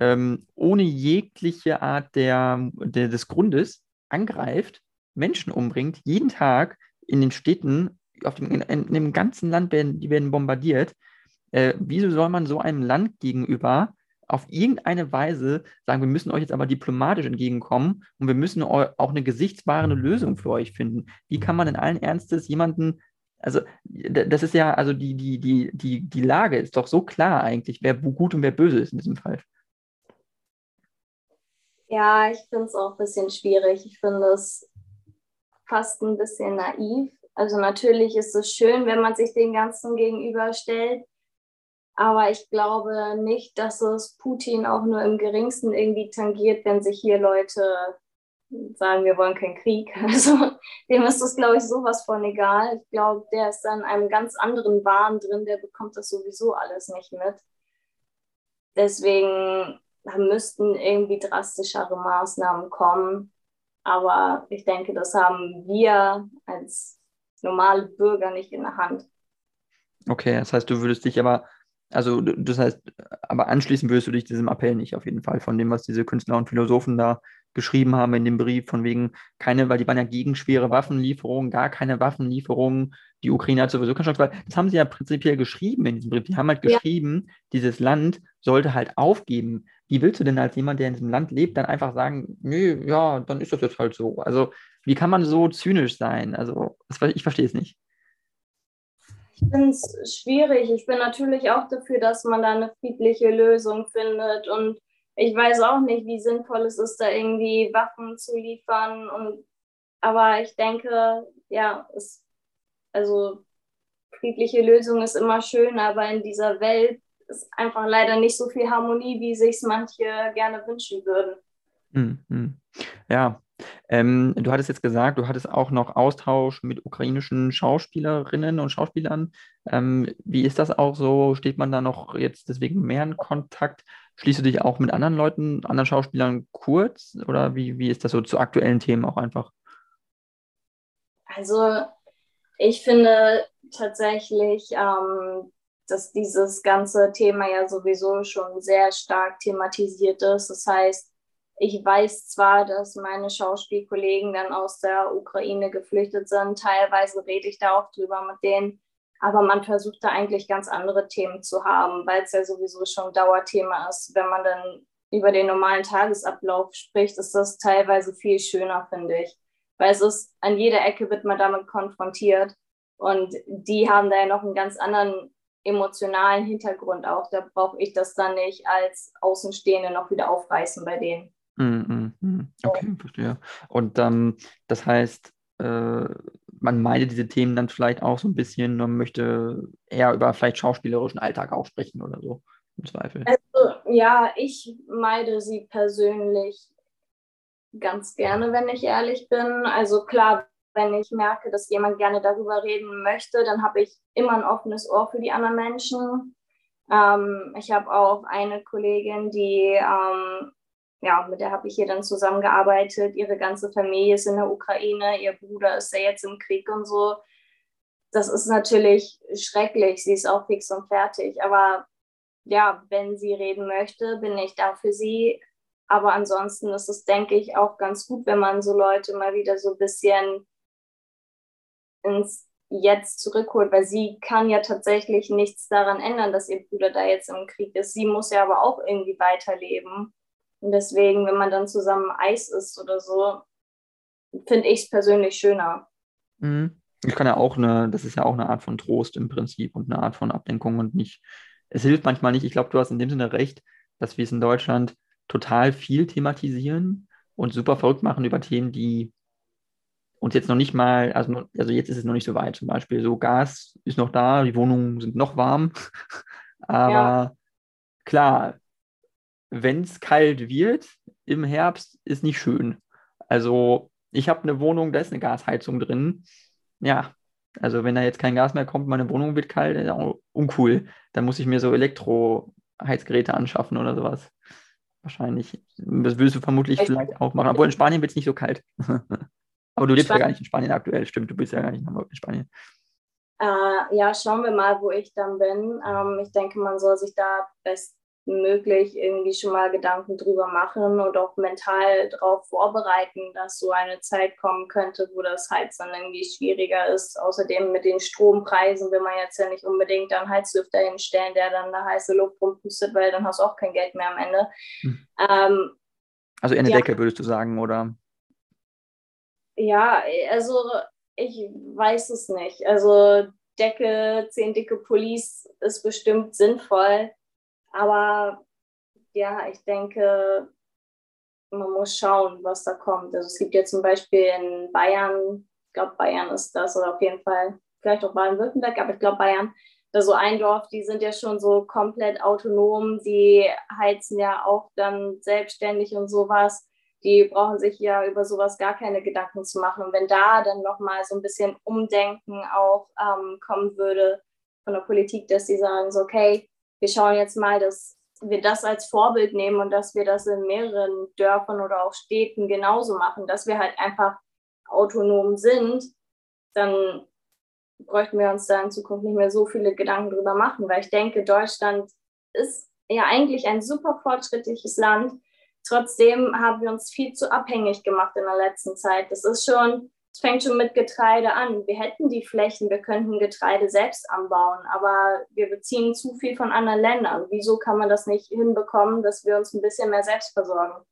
ähm, ohne jegliche Art der, der, des Grundes angreift, Menschen umbringt, jeden Tag in den Städten, auf dem, in, in dem ganzen Land werden, die werden bombardiert. Äh, wieso soll man so einem Land gegenüber auf irgendeine Weise sagen, wir müssen euch jetzt aber diplomatisch entgegenkommen und wir müssen auch eine gesichtswahrende Lösung für euch finden. Wie kann man in allen Ernstes jemanden, also das ist ja, also die, die, die, die, die Lage ist doch so klar eigentlich, wer gut und wer böse ist in diesem Fall. Ja, ich finde es auch ein bisschen schwierig. Ich finde es fast ein bisschen naiv. Also natürlich ist es schön, wenn man sich den Ganzen gegenüberstellt, aber ich glaube nicht, dass es Putin auch nur im geringsten irgendwie tangiert, wenn sich hier Leute sagen, wir wollen keinen Krieg. [LAUGHS] Also dem ist das, glaube ich, sowas von egal. Ich glaube, der ist dann in einem ganz anderen Wahn drin, der bekommt das sowieso alles nicht mit. Deswegen müssten irgendwie drastischere Maßnahmen kommen. Aber ich denke, das haben wir als normale Bürger nicht in der Hand. Okay, das heißt, du würdest dich aber also das heißt, aber anschließend würdest du dich diesem Appell nicht auf jeden Fall von dem, was diese Künstler und Philosophen da geschrieben haben in dem Brief, von wegen keine, weil die waren ja gegen schwere Waffenlieferungen, gar keine Waffenlieferungen. Die Ukraine hat sowieso keine Chance. Das haben sie ja prinzipiell geschrieben in diesem Brief. Die haben halt ja. geschrieben, dieses Land sollte halt aufgeben. Wie willst du denn als jemand, der in diesem Land lebt, dann einfach sagen, nö, ja, dann ist das jetzt halt so. Also, wie kann man so zynisch sein? Also, ich verstehe es nicht. Ich finde es schwierig. Ich bin natürlich auch dafür, dass man da eine friedliche Lösung findet und ich weiß auch nicht, wie sinnvoll es ist, da irgendwie Waffen zu liefern. Und, aber ich denke, ja, es, also friedliche Lösung ist immer schön, aber in dieser Welt ist einfach leider nicht so viel Harmonie, wie sich es manche gerne wünschen würden. Mhm. Ja, ähm, du hattest jetzt gesagt, du hattest auch noch Austausch mit ukrainischen Schauspielerinnen und Schauspielern. Ähm, wie ist das auch so? Steht man da noch jetzt deswegen mehr in Kontakt? Schließt du dich auch mit anderen Leuten, anderen Schauspielern kurz? Oder wie, wie ist das so zu aktuellen Themen auch einfach? Also ich finde tatsächlich, ähm, dass dieses ganze Thema ja sowieso schon sehr stark thematisiert ist. Das heißt, ich weiß zwar, dass meine Schauspielkollegen dann aus der Ukraine geflüchtet sind. Teilweise rede ich da auch drüber mit denen. Aber man versucht da eigentlich ganz andere Themen zu haben, weil es ja sowieso schon Dauerthema ist. Wenn man dann über den normalen Tagesablauf spricht, ist das teilweise viel schöner, finde ich. Weil es ist, an jeder Ecke wird man damit konfrontiert. Und die haben da ja noch einen ganz anderen emotionalen Hintergrund auch. Da brauche ich das dann nicht als Außenstehende noch wieder aufreißen bei denen. Mm, mm, mm. Okay, verstehe. Und ähm, das heißt, äh, man meidet diese Themen dann vielleicht auch so ein bisschen und möchte eher über vielleicht schauspielerischen Alltag auch sprechen oder so, im Zweifel. Also, ja, ich meide sie persönlich ganz gerne, wenn ich ehrlich bin. Also klar, wenn ich merke, dass jemand gerne darüber reden möchte, dann habe ich immer ein offenes Ohr für die anderen Menschen. Ähm, ich habe auch eine Kollegin, die ähm, ja, mit der habe ich hier dann zusammengearbeitet. Ihre ganze Familie ist in der Ukraine, ihr Bruder ist ja jetzt im Krieg und so. Das ist natürlich schrecklich. Sie ist auch fix und fertig. Aber ja, wenn sie reden möchte, bin ich da für sie. Aber ansonsten ist es, denke ich, auch ganz gut, wenn man so Leute mal wieder so ein bisschen ins Jetzt zurückholt, weil sie kann ja tatsächlich nichts daran ändern, dass ihr Bruder da jetzt im Krieg ist. Sie muss ja aber auch irgendwie weiterleben. Und deswegen, wenn man dann zusammen Eis isst oder so, finde ich es persönlich schöner. Mhm. Ich kann ja auch eine, das ist ja auch eine Art von Trost im Prinzip und eine Art von Ablenkung und nicht, es hilft manchmal nicht. Ich glaube, du hast in dem Sinne recht, dass wir es in Deutschland total viel thematisieren und super verrückt machen über Themen, die uns jetzt noch nicht mal, also, also jetzt ist es noch nicht so weit. Zum Beispiel so Gas ist noch da, die Wohnungen sind noch warm. [LAUGHS] Aber ja. klar, wenn es kalt wird im Herbst, ist nicht schön. Also ich habe eine Wohnung, da ist eine Gasheizung drin. Ja, also wenn da jetzt kein Gas mehr kommt, meine Wohnung wird kalt, ist auch uncool. Dann muss ich mir so Elektroheizgeräte anschaffen oder sowas. Wahrscheinlich. Das würdest du vermutlich Echt? vielleicht auch machen. Obwohl in Spanien wird es nicht so kalt. [LAUGHS] Aber du lebst Spanien. ja gar nicht in Spanien aktuell, stimmt. Du bist ja gar nicht in Spanien. Äh, ja, schauen wir mal, wo ich dann bin. Ähm, ich denke, man soll sich da best möglich irgendwie schon mal Gedanken drüber machen und auch mental darauf vorbereiten, dass so eine Zeit kommen könnte, wo das Heizen irgendwie schwieriger ist. Außerdem mit den Strompreisen will man jetzt ja nicht unbedingt einen Heizlüfter hinstellen, der dann eine heiße Luft rumpustet, weil dann hast du auch kein Geld mehr am Ende. Hm. Ähm, also eine ja. Decke würdest du sagen, oder? Ja, also ich weiß es nicht. Also Decke, zehn dicke Pullis ist bestimmt sinnvoll aber ja, ich denke, man muss schauen, was da kommt. Also es gibt ja zum Beispiel in Bayern, ich glaube Bayern ist das oder auf jeden Fall, vielleicht auch Baden-Württemberg, aber ich glaube Bayern, da so ein Dorf, die sind ja schon so komplett autonom, die heizen ja auch dann selbstständig und sowas. Die brauchen sich ja über sowas gar keine Gedanken zu machen. Und wenn da dann nochmal so ein bisschen Umdenken auch ähm, kommen würde von der Politik, dass sie sagen, so, okay, wir schauen jetzt mal, dass wir das als Vorbild nehmen und dass wir das in mehreren Dörfern oder auch Städten genauso machen, dass wir halt einfach autonom sind, dann bräuchten wir uns da in Zukunft nicht mehr so viele Gedanken drüber machen, weil ich denke, Deutschland ist ja eigentlich ein super fortschrittliches Land. Trotzdem haben wir uns viel zu abhängig gemacht in der letzten Zeit. Das ist schon, es fängt schon mit Getreide an. Wir hätten die Flächen, wir könnten Getreide selbst anbauen, aber wir beziehen zu viel von anderen Ländern. Wieso kann man das nicht hinbekommen, dass wir uns ein bisschen mehr selbst versorgen?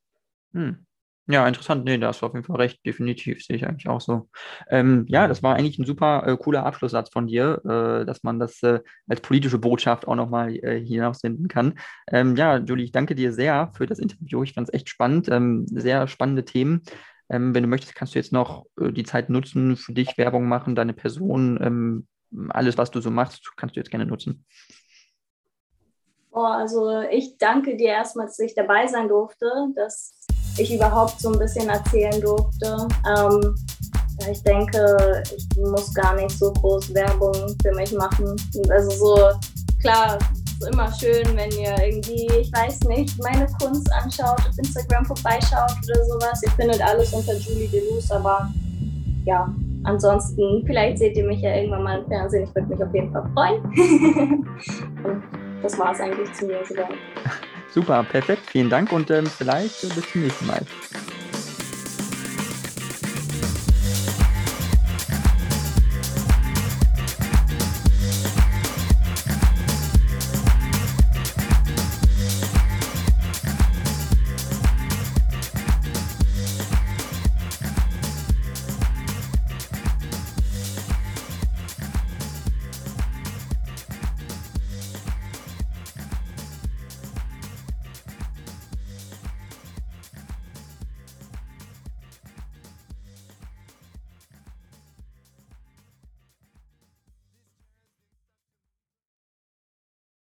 Hm. Ja, interessant. Nee, da hast du auf jeden Fall recht. Definitiv sehe ich eigentlich auch so. Ähm, ja, das war eigentlich ein super äh, cooler Abschlusssatz von dir, äh, dass man das äh, als politische Botschaft auch nochmal äh, hinaussenden kann. Ähm, ja, Julie, ich danke dir sehr für das Interview. Ich fand es echt spannend. Ähm, sehr spannende Themen. Ähm, wenn du möchtest, kannst du jetzt noch äh, die Zeit nutzen, für dich Werbung machen, deine Person, ähm, alles, was du so machst, kannst du jetzt gerne nutzen. Oh, also ich danke dir erstmal, dass ich dabei sein durfte, dass ich überhaupt so ein bisschen erzählen durfte. Ähm, ich denke, ich muss gar nicht so groß Werbung für mich machen. Also so, klar, ist immer schön, wenn ihr irgendwie, ich weiß nicht, meine Kunst anschaut, auf Instagram vorbeischaut oder sowas. Ihr findet alles unter Julie Deleuze, aber ja, ansonsten, vielleicht seht ihr mich ja irgendwann mal im Fernsehen. Ich würde mich auf jeden Fall freuen. [LAUGHS] Das war es eigentlich zu mir sogar. Super, perfekt. Vielen Dank und ähm, vielleicht bis zum nächsten Mal.